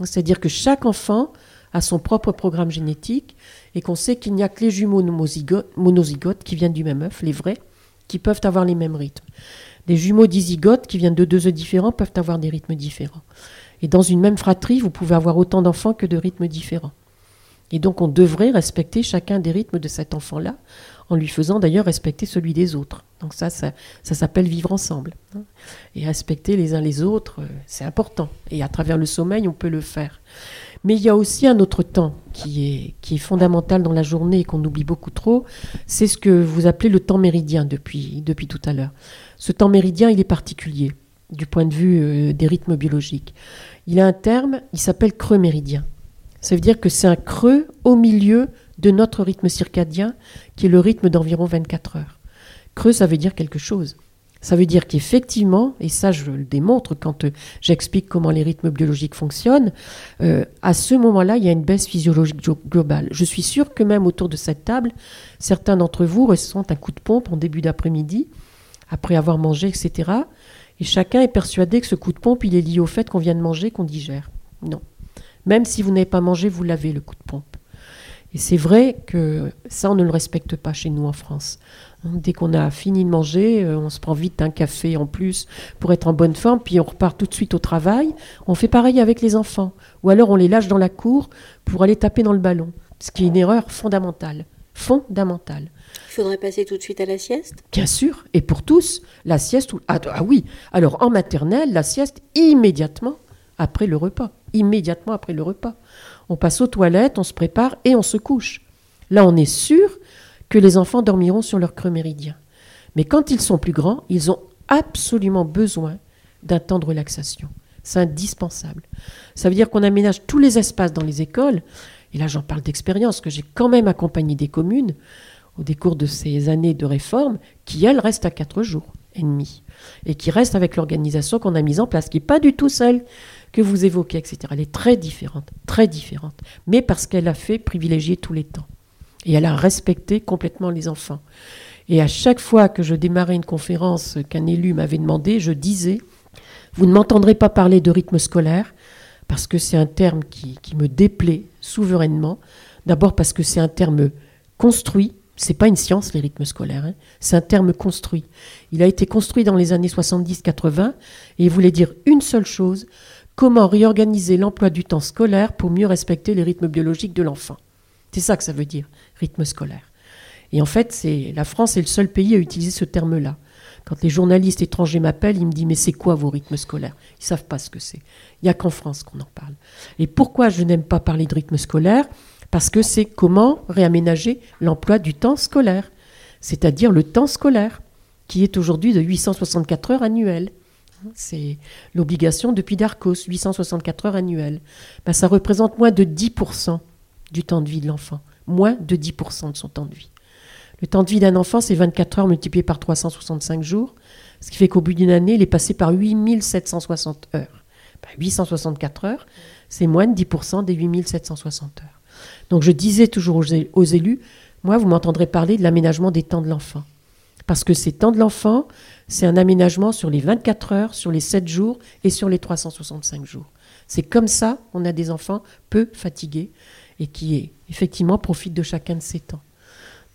C'est-à-dire que chaque enfant a son propre programme génétique et qu'on sait qu'il n'y a que les jumeaux monozygotes qui viennent du même œuf, les vrais, qui peuvent avoir les mêmes rythmes. Des jumeaux dizygotes qui viennent de deux œufs différents peuvent avoir des rythmes différents. Et dans une même fratrie, vous pouvez avoir autant d'enfants que de rythmes différents. Et donc on devrait respecter chacun des rythmes de cet enfant-là, en lui faisant d'ailleurs respecter celui des autres. Donc ça, ça, s'appelle vivre ensemble. Hein. Et respecter les uns les autres, euh, c'est important. Et à travers le sommeil, on peut le faire. Mais il y a aussi un autre temps qui est, fondamental dans la journée et qu'on oublie beaucoup trop, c'est ce que vous appelez le temps méridien depuis, depuis tout à l'heure. Ce temps méridien, il est particulier du point de vue euh, des rythmes biologiques. Il a un terme, il s'appelle creux méridien. Ça veut dire que c'est un creux au milieu de notre rythme circadien, qui est le rythme d'environ 24 heures. Creux, ça veut dire quelque chose. Ça veut dire qu'effectivement, et ça je le démontre quand euh, j'explique comment les rythmes biologiques fonctionnent, euh, à ce moment-là, il y a une baisse physiologique globale. Je suis sûre que même autour de cette table, certains d'entre vous ressentent un coup de pompe en début d'après-midi, après avoir mangé, etc. Et chacun est persuadé que ce coup de pompe, il est lié au fait qu'on vient de manger, qu'on digère. Non. Même si vous n'avez pas mangé, vous l'avez, le coup de pompe. Et c'est vrai que ça, on ne le respecte pas chez nous en France. Dès qu'on a fini de manger, euh, on se prend vite un café en plus pour être en bonne forme, puis on repart tout de suite au travail. On fait pareil avec les enfants. Ou alors on les lâche dans la cour pour aller taper dans le ballon. Ce qui est une erreur fondamentale. Fondamentale. Il faudrait passer tout de suite à la sieste? Bien sûr. Et pour tous, la sieste. Ah, ah oui. Alors en maternelle, la sieste immédiatement après le repas immédiatement après le repas. On passe aux toilettes, on se prépare et on se couche. Là, on est sûr que les enfants dormiront sur leur creux méridien. Mais quand ils sont plus grands, ils ont absolument besoin d'un temps de relaxation. C'est indispensable. Ça veut dire qu'on aménage tous les espaces dans les écoles. Et là, j'en parle d'expérience, que j'ai quand même accompagné des communes au décours de ces années de réforme, qui, elles, restent à quatre jours et demi. Et qui restent avec l'organisation qu'on a mise en place, qui n'est pas du tout seule que vous évoquez, etc. Elle est très différente, très différente, mais parce qu'elle a fait privilégier tous les temps. Et elle a respecté complètement les enfants. Et à chaque fois que je démarrais une conférence qu'un élu m'avait demandé, je disais, vous ne m'entendrez pas parler de rythme scolaire, parce que c'est un terme qui, me déplaît souverainement. D'abord parce que c'est un terme construit, c'est pas une science les rythmes scolaires, hein. c'est un terme construit. Il a été construit dans les années 70-80 et il voulait dire une seule chose, Comment réorganiser l'emploi du temps scolaire pour mieux respecter les rythmes biologiques de l'enfant C'est ça que ça veut dire, rythme scolaire. Et en fait, la France est le seul pays à utiliser ce terme-là. Quand les journalistes étrangers m'appellent, ils me disent mais c'est quoi vos rythmes scolaires? Ils savent pas ce que c'est. Il n'y a qu'en France qu'on en parle. Et pourquoi je n'aime pas parler de rythme scolaire? Parce que c'est comment réaménager l'emploi du temps scolaire, c'est-à-dire le temps scolaire, qui est aujourd'hui de 864 heures annuelles. C'est l'obligation depuis Darcos, 864 heures annuelles. Ben, ça représente moins de 10% du temps de vie de l'enfant. Moins de 10% de son temps de vie. Le temps de vie d'un enfant, c'est 24 heures multiplié par 365 jours, ce qui fait qu'au bout d'une année, il est passé par 8760 heures. 864 ben, heures, c'est moins de 10% des 8760 heures. Donc je disais toujours aux élus, moi, vous m'entendrez parler de l'aménagement des temps de l'enfant. Parce que ces temps de l'enfant, c'est un aménagement sur les 24 heures, sur les 7 jours et sur les 365 jours. C'est comme ça qu'on a des enfants peu fatigués et qui effectivement profitent de chacun de ces temps.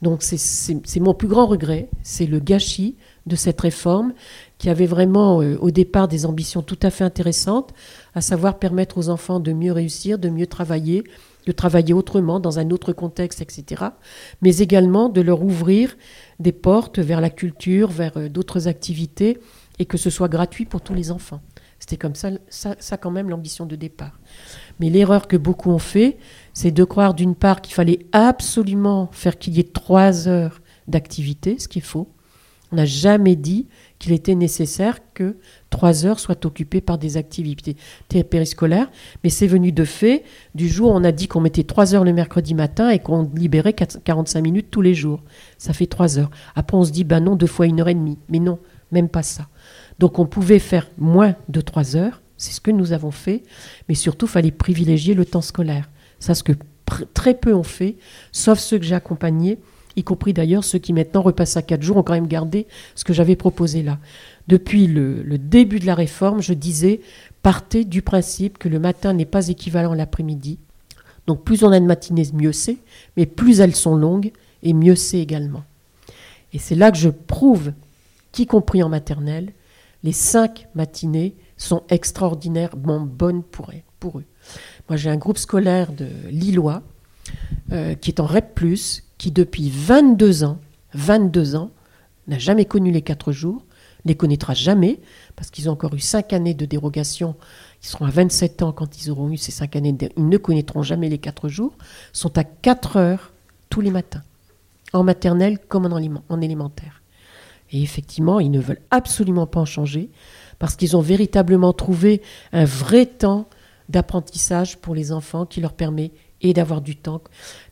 Donc c'est mon plus grand regret, c'est le gâchis de cette réforme qui avait vraiment euh, au départ des ambitions tout à fait intéressantes, à savoir permettre aux enfants de mieux réussir, de mieux travailler, de travailler autrement, dans un autre contexte, etc. Mais également de leur ouvrir des portes vers la culture, vers euh, d'autres activités, et que ce soit gratuit pour tous les enfants. C'était comme ça, ça, quand même l'ambition de départ. Mais l'erreur que beaucoup ont fait, c'est de croire d'une part qu'il fallait absolument faire qu'il y ait trois heures d'activité, ce qui est faux. On n'a jamais dit qu'il était nécessaire que trois heures soient occupées par des activités périscolaires, mais c'est venu de fait du jour où on a dit qu'on mettait trois heures le mercredi matin et qu'on libérait 45 minutes tous les jours. Ça fait trois heures. Après, on se dit, ben non, deux fois une heure et demie. Mais non, même pas ça. Donc on pouvait faire moins de trois heures, c'est ce que nous avons fait, mais surtout, il fallait privilégier le temps scolaire. Ça, ce que très peu ont fait, sauf ceux que j'ai accompagnés, y compris d'ailleurs ceux qui maintenant repassent à quatre jours, ont quand même gardé ce que j'avais proposé là. Depuis le, début de la réforme, je disais, partez du principe que le matin n'est pas équivalent à l'après-midi. Donc plus on a de matinées, mieux c'est, mais plus elles sont longues, et mieux c'est également. Et c'est là que je prouve qu'y compris en maternelle, les cinq matinées sont extraordinairement bonnes pour eux. Moi, j'ai un groupe scolaire de Lillois euh, qui est en REP, qui depuis 22 ans, 22 ans, n'a jamais connu les quatre jours, ne connaîtra jamais, parce qu'ils ont encore eu cinq années de dérogation. Ils seront à 27 ans quand ils auront eu ces cinq années. ils ne connaîtront jamais les quatre jours. Sont à 4 heures tous les matins, en maternelle comme en élémentaire. Et effectivement, ils ne veulent absolument pas en changer, parce qu'ils ont véritablement trouvé un vrai temps d'apprentissage pour les enfants qui leur permet et d'avoir du temps.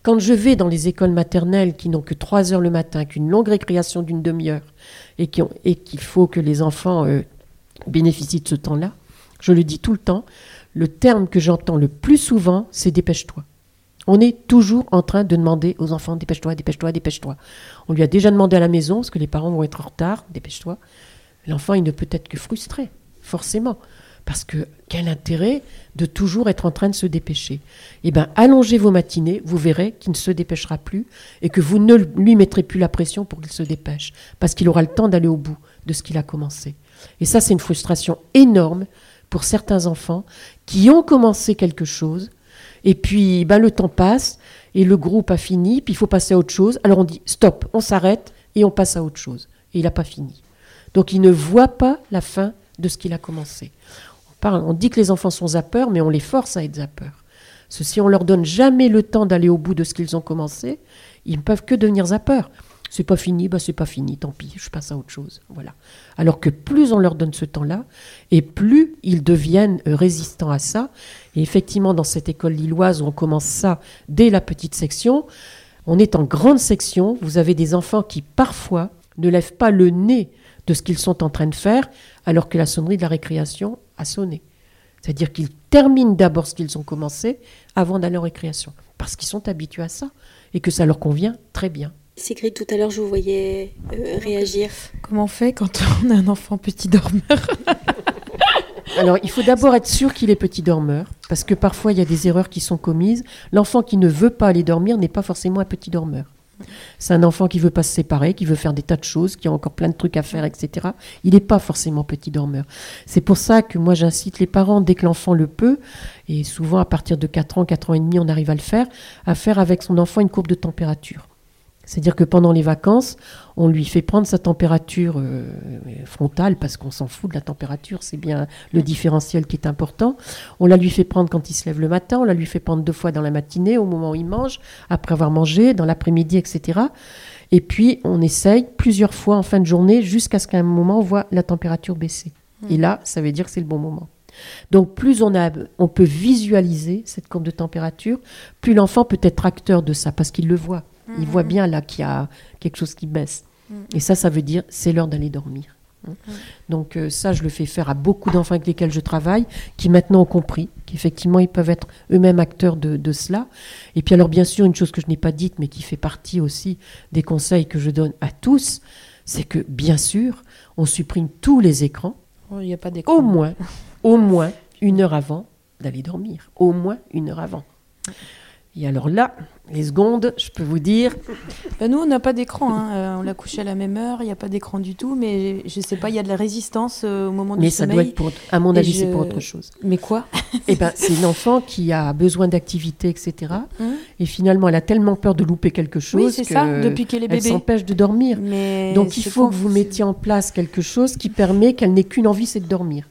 Quand je vais dans les écoles maternelles qui n'ont que trois heures le matin, qu'une longue récréation d'une demi-heure, et qu'il faut que les enfants euh, bénéficient de ce temps-là, je le dis tout le temps, le terme que j'entends le plus souvent, c'est dépêche-toi. On est toujours en train de demander aux enfants dépêche-toi, dépêche-toi, dépêche-toi. On lui a déjà demandé à la maison, parce que les parents vont être en retard, dépêche-toi. L'enfant, il ne peut être que frustré, forcément. Parce que quel intérêt de toujours être en train de se dépêcher? Eh bien, allongez vos matinées, vous verrez qu'il ne se dépêchera plus et que vous ne lui mettrez plus la pression pour qu'il se dépêche, parce qu'il aura le temps d'aller au bout de ce qu'il a commencé. Et ça, c'est une frustration énorme pour certains enfants qui ont commencé quelque chose, et puis ben, le temps passe, et le groupe a fini, puis il faut passer à autre chose. Alors on dit stop, on s'arrête, et on passe à autre chose. Et il n'a pas fini. Donc il ne voit pas la fin de ce qu'il a commencé on dit que les enfants sont zappeurs, mais on les force à être zappeurs. Si on leur donne jamais le temps d'aller au bout de ce qu'ils ont commencé, ils ne peuvent que devenir zappeurs. C'est pas fini, bah c'est pas fini, tant pis, je passe à autre chose. Voilà. Alors que plus on leur donne ce temps-là, et plus ils deviennent euh, résistants à ça. Et effectivement, dans cette école lilloise, on commence ça dès la petite section. On est en grande section. Vous avez des enfants qui parfois ne lèvent pas le nez de ce qu'ils sont en train de faire, alors que la sonnerie de la récréation a sonné. C'est-à-dire qu'ils terminent d'abord ce qu'ils ont commencé avant d'aller en récréation, parce qu'ils sont habitués à ça et que ça leur convient très bien. Sigrid, tout à l'heure, je vous voyais euh, réagir. Comment on fait quand on a un enfant petit dormeur [laughs] Alors, il faut d'abord être sûr qu'il est petit dormeur, parce que parfois, il y a des erreurs qui sont commises. L'enfant qui ne veut pas aller dormir n'est pas forcément un petit dormeur. C'est un enfant qui veut pas se séparer, qui veut faire des tas de choses, qui a encore plein de trucs à faire, etc. Il n'est pas forcément petit dormeur. C'est pour ça que moi j'incite les parents, dès que l'enfant le peut, et souvent à partir de 4 ans, 4 ans et demi, on arrive à le faire, à faire avec son enfant une courbe de température. C'est-à-dire que pendant les vacances, on lui fait prendre sa température euh, frontale, parce qu'on s'en fout de la température, c'est bien le différentiel qui est important. On la lui fait prendre quand il se lève le matin, on la lui fait prendre deux fois dans la matinée, au moment où il mange, après avoir mangé, dans l'après-midi, etc. Et puis, on essaye plusieurs fois en fin de journée, jusqu'à ce qu'à un moment, on voit la température baisser. Et là, ça veut dire que c'est le bon moment. Donc plus on, a, on peut visualiser cette courbe de température, plus l'enfant peut être acteur de ça, parce qu'il le voit. Il voit bien là qu'il y a quelque chose qui baisse. Et ça, ça veut dire c'est l'heure d'aller dormir. Donc euh, ça, je le fais faire à beaucoup d'enfants avec lesquels je travaille, qui maintenant ont compris qu'effectivement, ils peuvent être eux-mêmes acteurs de, de, cela. Et puis alors, bien sûr, une chose que je n'ai pas dite, mais qui fait partie aussi des conseils que je donne à tous, c'est que, bien sûr, on supprime tous les écrans, oh, Il a pas au moins, au moins une heure avant d'aller dormir. Au moins une heure avant. Et alors là, les secondes, je peux vous dire. Bah, nous, on n'a pas d'écran. Hein. Euh, on l'a couché à la même heure. Il n'y a pas d'écran du tout. Mais je ne sais pas, il y a de la résistance euh, au moment mais du sommeil. Mais ça doit être, pour, à mon avis, c'est pour autre chose. Mais quoi? Eh ben, c'est une enfant qui a besoin d'activité, etc. Hum. Et finalement, elle a tellement peur de louper quelque chose oui, c'est ça. Depuis qu'elle est bébé. Elle s'empêche de dormir. Mais Donc, il faut que vous mettiez en place quelque chose qui permet qu'elle n'ait qu'une envie, c'est de dormir.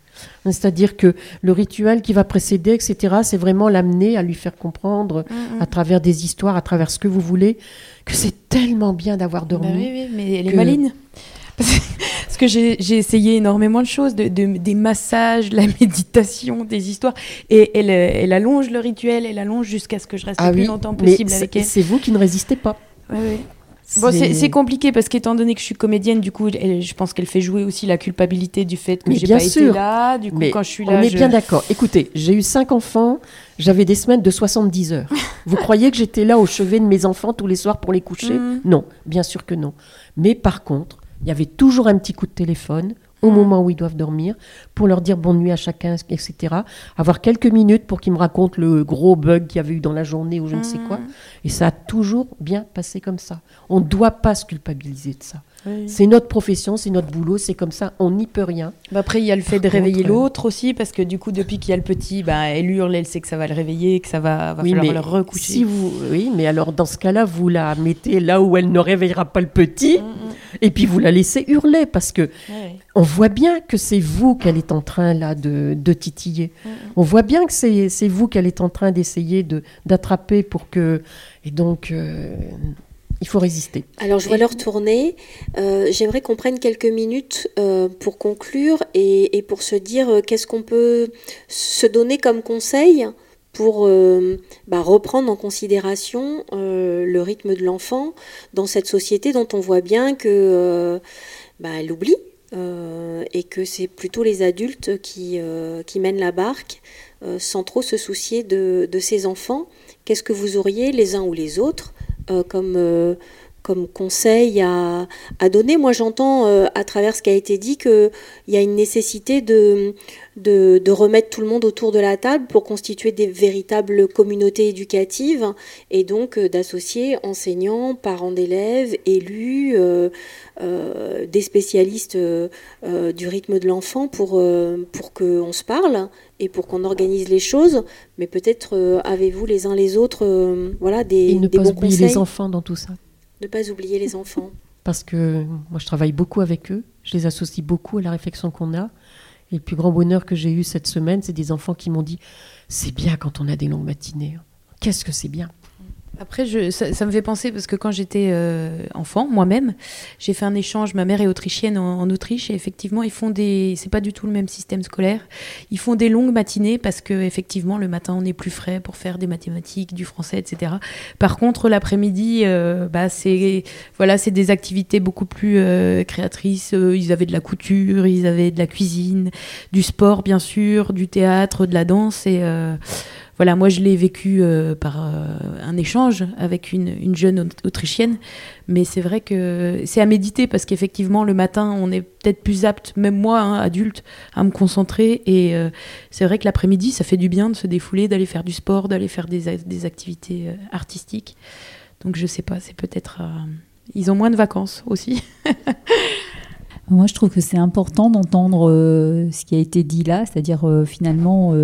C'est-à-dire que le rituel qui va précéder, etc., c'est vraiment l'amener à lui faire comprendre Mm, à travers des histoires, à travers ce que vous voulez, que c'est tellement bien d'avoir Bah dormi. oui, oui, mais elle est que- maline. [laughs] Parce que j'ai essayé énormément de choses, de, de- des massages, la méditation, des histoires. Et elle, elle allonge le rituel, elle allonge jusqu'à ce que je reste Ah le plus longtemps possible c'est- avec elle. c'est vous qui ne résistez pas. Ouais, ouais. Bon, c'est compliqué parce qu'étant donné que je suis comédienne, du coup, je pense qu'elle fait jouer aussi la culpabilité du fait que j'ai pas sûr. été là. Du coup, Mais quand je suis on là, est je- bien d'accord. Écoutez, j'ai eu cinq enfants, j'avais des semaines de 70 heures. [laughs] Vous croyez que j'étais là au chevet de mes enfants tous les soirs pour les coucher? Mhm. Non, bien sûr que non. Mais par contre, il y avait toujours un petit coup de téléphone au moment où ils doivent dormir pour leur dire bonne nuit à chacun, etc. Avoir quelques minutes pour qu'ils me racontent le gros bug qu'il y avait eu dans la journée ou je ne sais quoi. Mhm. Et ça a toujours bien passé comme ça. On ne doit pas se culpabiliser de ça. Oui. C'est notre profession, c'est notre boulot, c'est comme ça, on n'y peut rien. Bah après, il y a le fait Par de réveiller contre, euh, l'autre aussi, parce que du coup, depuis qu'il y a le petit, bah, elle hurle, elle sait que ça va le réveiller, que ça va, va Oui, falloir le recoucher. Si vous, oui, mais alors dans ce cas-là, vous la mettez là où elle ne réveillera pas le petit, Mm, mm. et puis vous la laissez hurler parce que Ouais, on voit bien que c'est vous qu'elle est en train là de, de titiller. Mm. On voit bien que c'est c'est vous qu'elle est en train d'essayer de d'attraper pour que et donc euh, il faut résister. Alors, je vois l'heure tourner. Euh, J'aimerais qu'on prenne quelques minutes euh, pour conclure et, et pour se dire euh, qu'est-ce qu'on peut se donner comme conseil pour euh, bah, reprendre en considération euh, le rythme de l'enfant dans cette société dont on voit bien que euh, bah, elle oublie euh, et que c'est plutôt les adultes qui, euh, qui mènent la barque euh, sans trop se soucier de, de ces enfants. Qu'est-ce que vous auriez les uns ou les autres euh, comme, euh, comme conseil à, à donner Moi, j'entends euh, à travers ce qui a été dit qu'il y a une nécessité de, de, de remettre tout le monde autour de la table pour constituer des véritables communautés éducatives et donc euh, d'associer enseignants, parents d'élèves, élus, euh, des spécialistes du rythme de l'enfant pour, pour qu'on se parle et pour qu'on organise les choses. Mais peut-être avez-vous les uns les autres voilà, des, Et ne des pas bons oublier conseils? les enfants dans tout ça. Ne pas oublier les enfants. Parce que moi, je travaille beaucoup avec eux. Je les associe beaucoup à la réflexion qu'on a. Et le plus grand bonheur que j'ai eu cette semaine, c'est des enfants qui m'ont dit C'est bien quand on a des longues matinées. Qu'est-ce que c'est bien? Après, je, ça, ça me fait penser parce que quand j'étais euh, enfant, moi-même, j'ai fait un échange. Ma mère est autrichienne en, Autriche et effectivement, ils font des. C'est pas du tout le même système scolaire. Ils font des longues matinées parce que effectivement, le matin, on est plus frais pour faire des mathématiques, du français, etc. Par contre, l'après-midi, euh, bah, c'est voilà, c'est des activités beaucoup plus euh, créatrices. Euh, Ils avaient de la couture, ils avaient de la cuisine, du sport, bien sûr, du théâtre, de la danse et euh, voilà, moi je l'ai vécu euh, par euh, un échange avec une, une jeune Aut- autrichienne, mais c'est vrai que c'est à méditer parce qu'effectivement le matin on est peut-être plus apte, même moi hein, adulte, à me concentrer et euh, c'est vrai que l'après-midi ça fait du bien de se défouler, d'aller faire du sport, d'aller faire des, activités artistiques. Donc je sais pas, c'est peut-être... ils ont moins de vacances aussi. [laughs] Moi, je trouve que c'est important d'entendre ce qui a été dit là, c'est-à-dire finalement,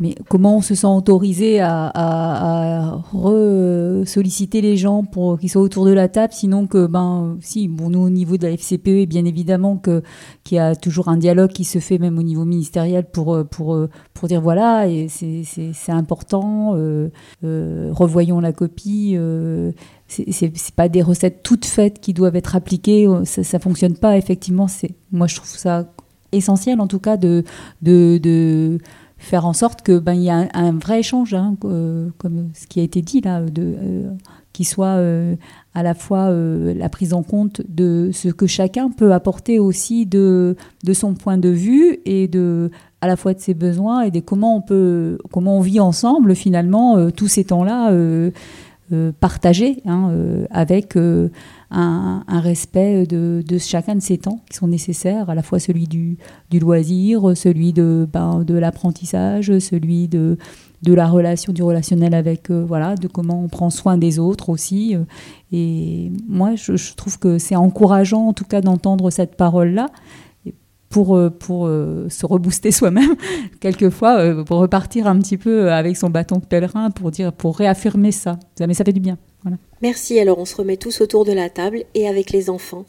mais comment on se sent autorisé à, à, re-solliciter les gens pour qu'ils soient autour de la table, sinon que, ben, si, bon, nous, au niveau de la FCPE, bien évidemment que qu'il y a toujours un dialogue qui se fait même au niveau ministériel pour, pour, pour dire voilà, c'est- important, euh, euh, revoyons la copie. euh, c'est pas des recettes toutes faites qui doivent être appliquées euh, ça, ça fonctionne pas effectivement moi je trouve ça essentiel en tout cas de, de faire en sorte que ben il y a un, vrai échange hein, euh, comme ce qui a été dit là de euh, qui soit euh, à la fois la prise en compte de ce que chacun peut apporter aussi de de son point de vue et de à la fois de ses besoins et de comment on peut comment on vit ensemble finalement tous ces temps là euh, euh, partagé hein, euh, avec euh, un, respect de, chacun de ces temps qui sont nécessaires, à la fois celui du, loisir, celui de, ben, l'apprentissage, celui de, la relation, du relationnel avec, euh, voilà, de comment on prend soin des autres aussi. Et moi, je, trouve que c'est encourageant, en tout cas, d'entendre cette parole-là pour, euh, euh, se rebooster [laughs] soi-même, quelquefois, euh, pour repartir un petit peu avec son bâton de pèlerin, pour, dire, pour réaffirmer ça. Mais ça fait du bien. Merci, alors on se remet tous autour de la table et avec les enfants.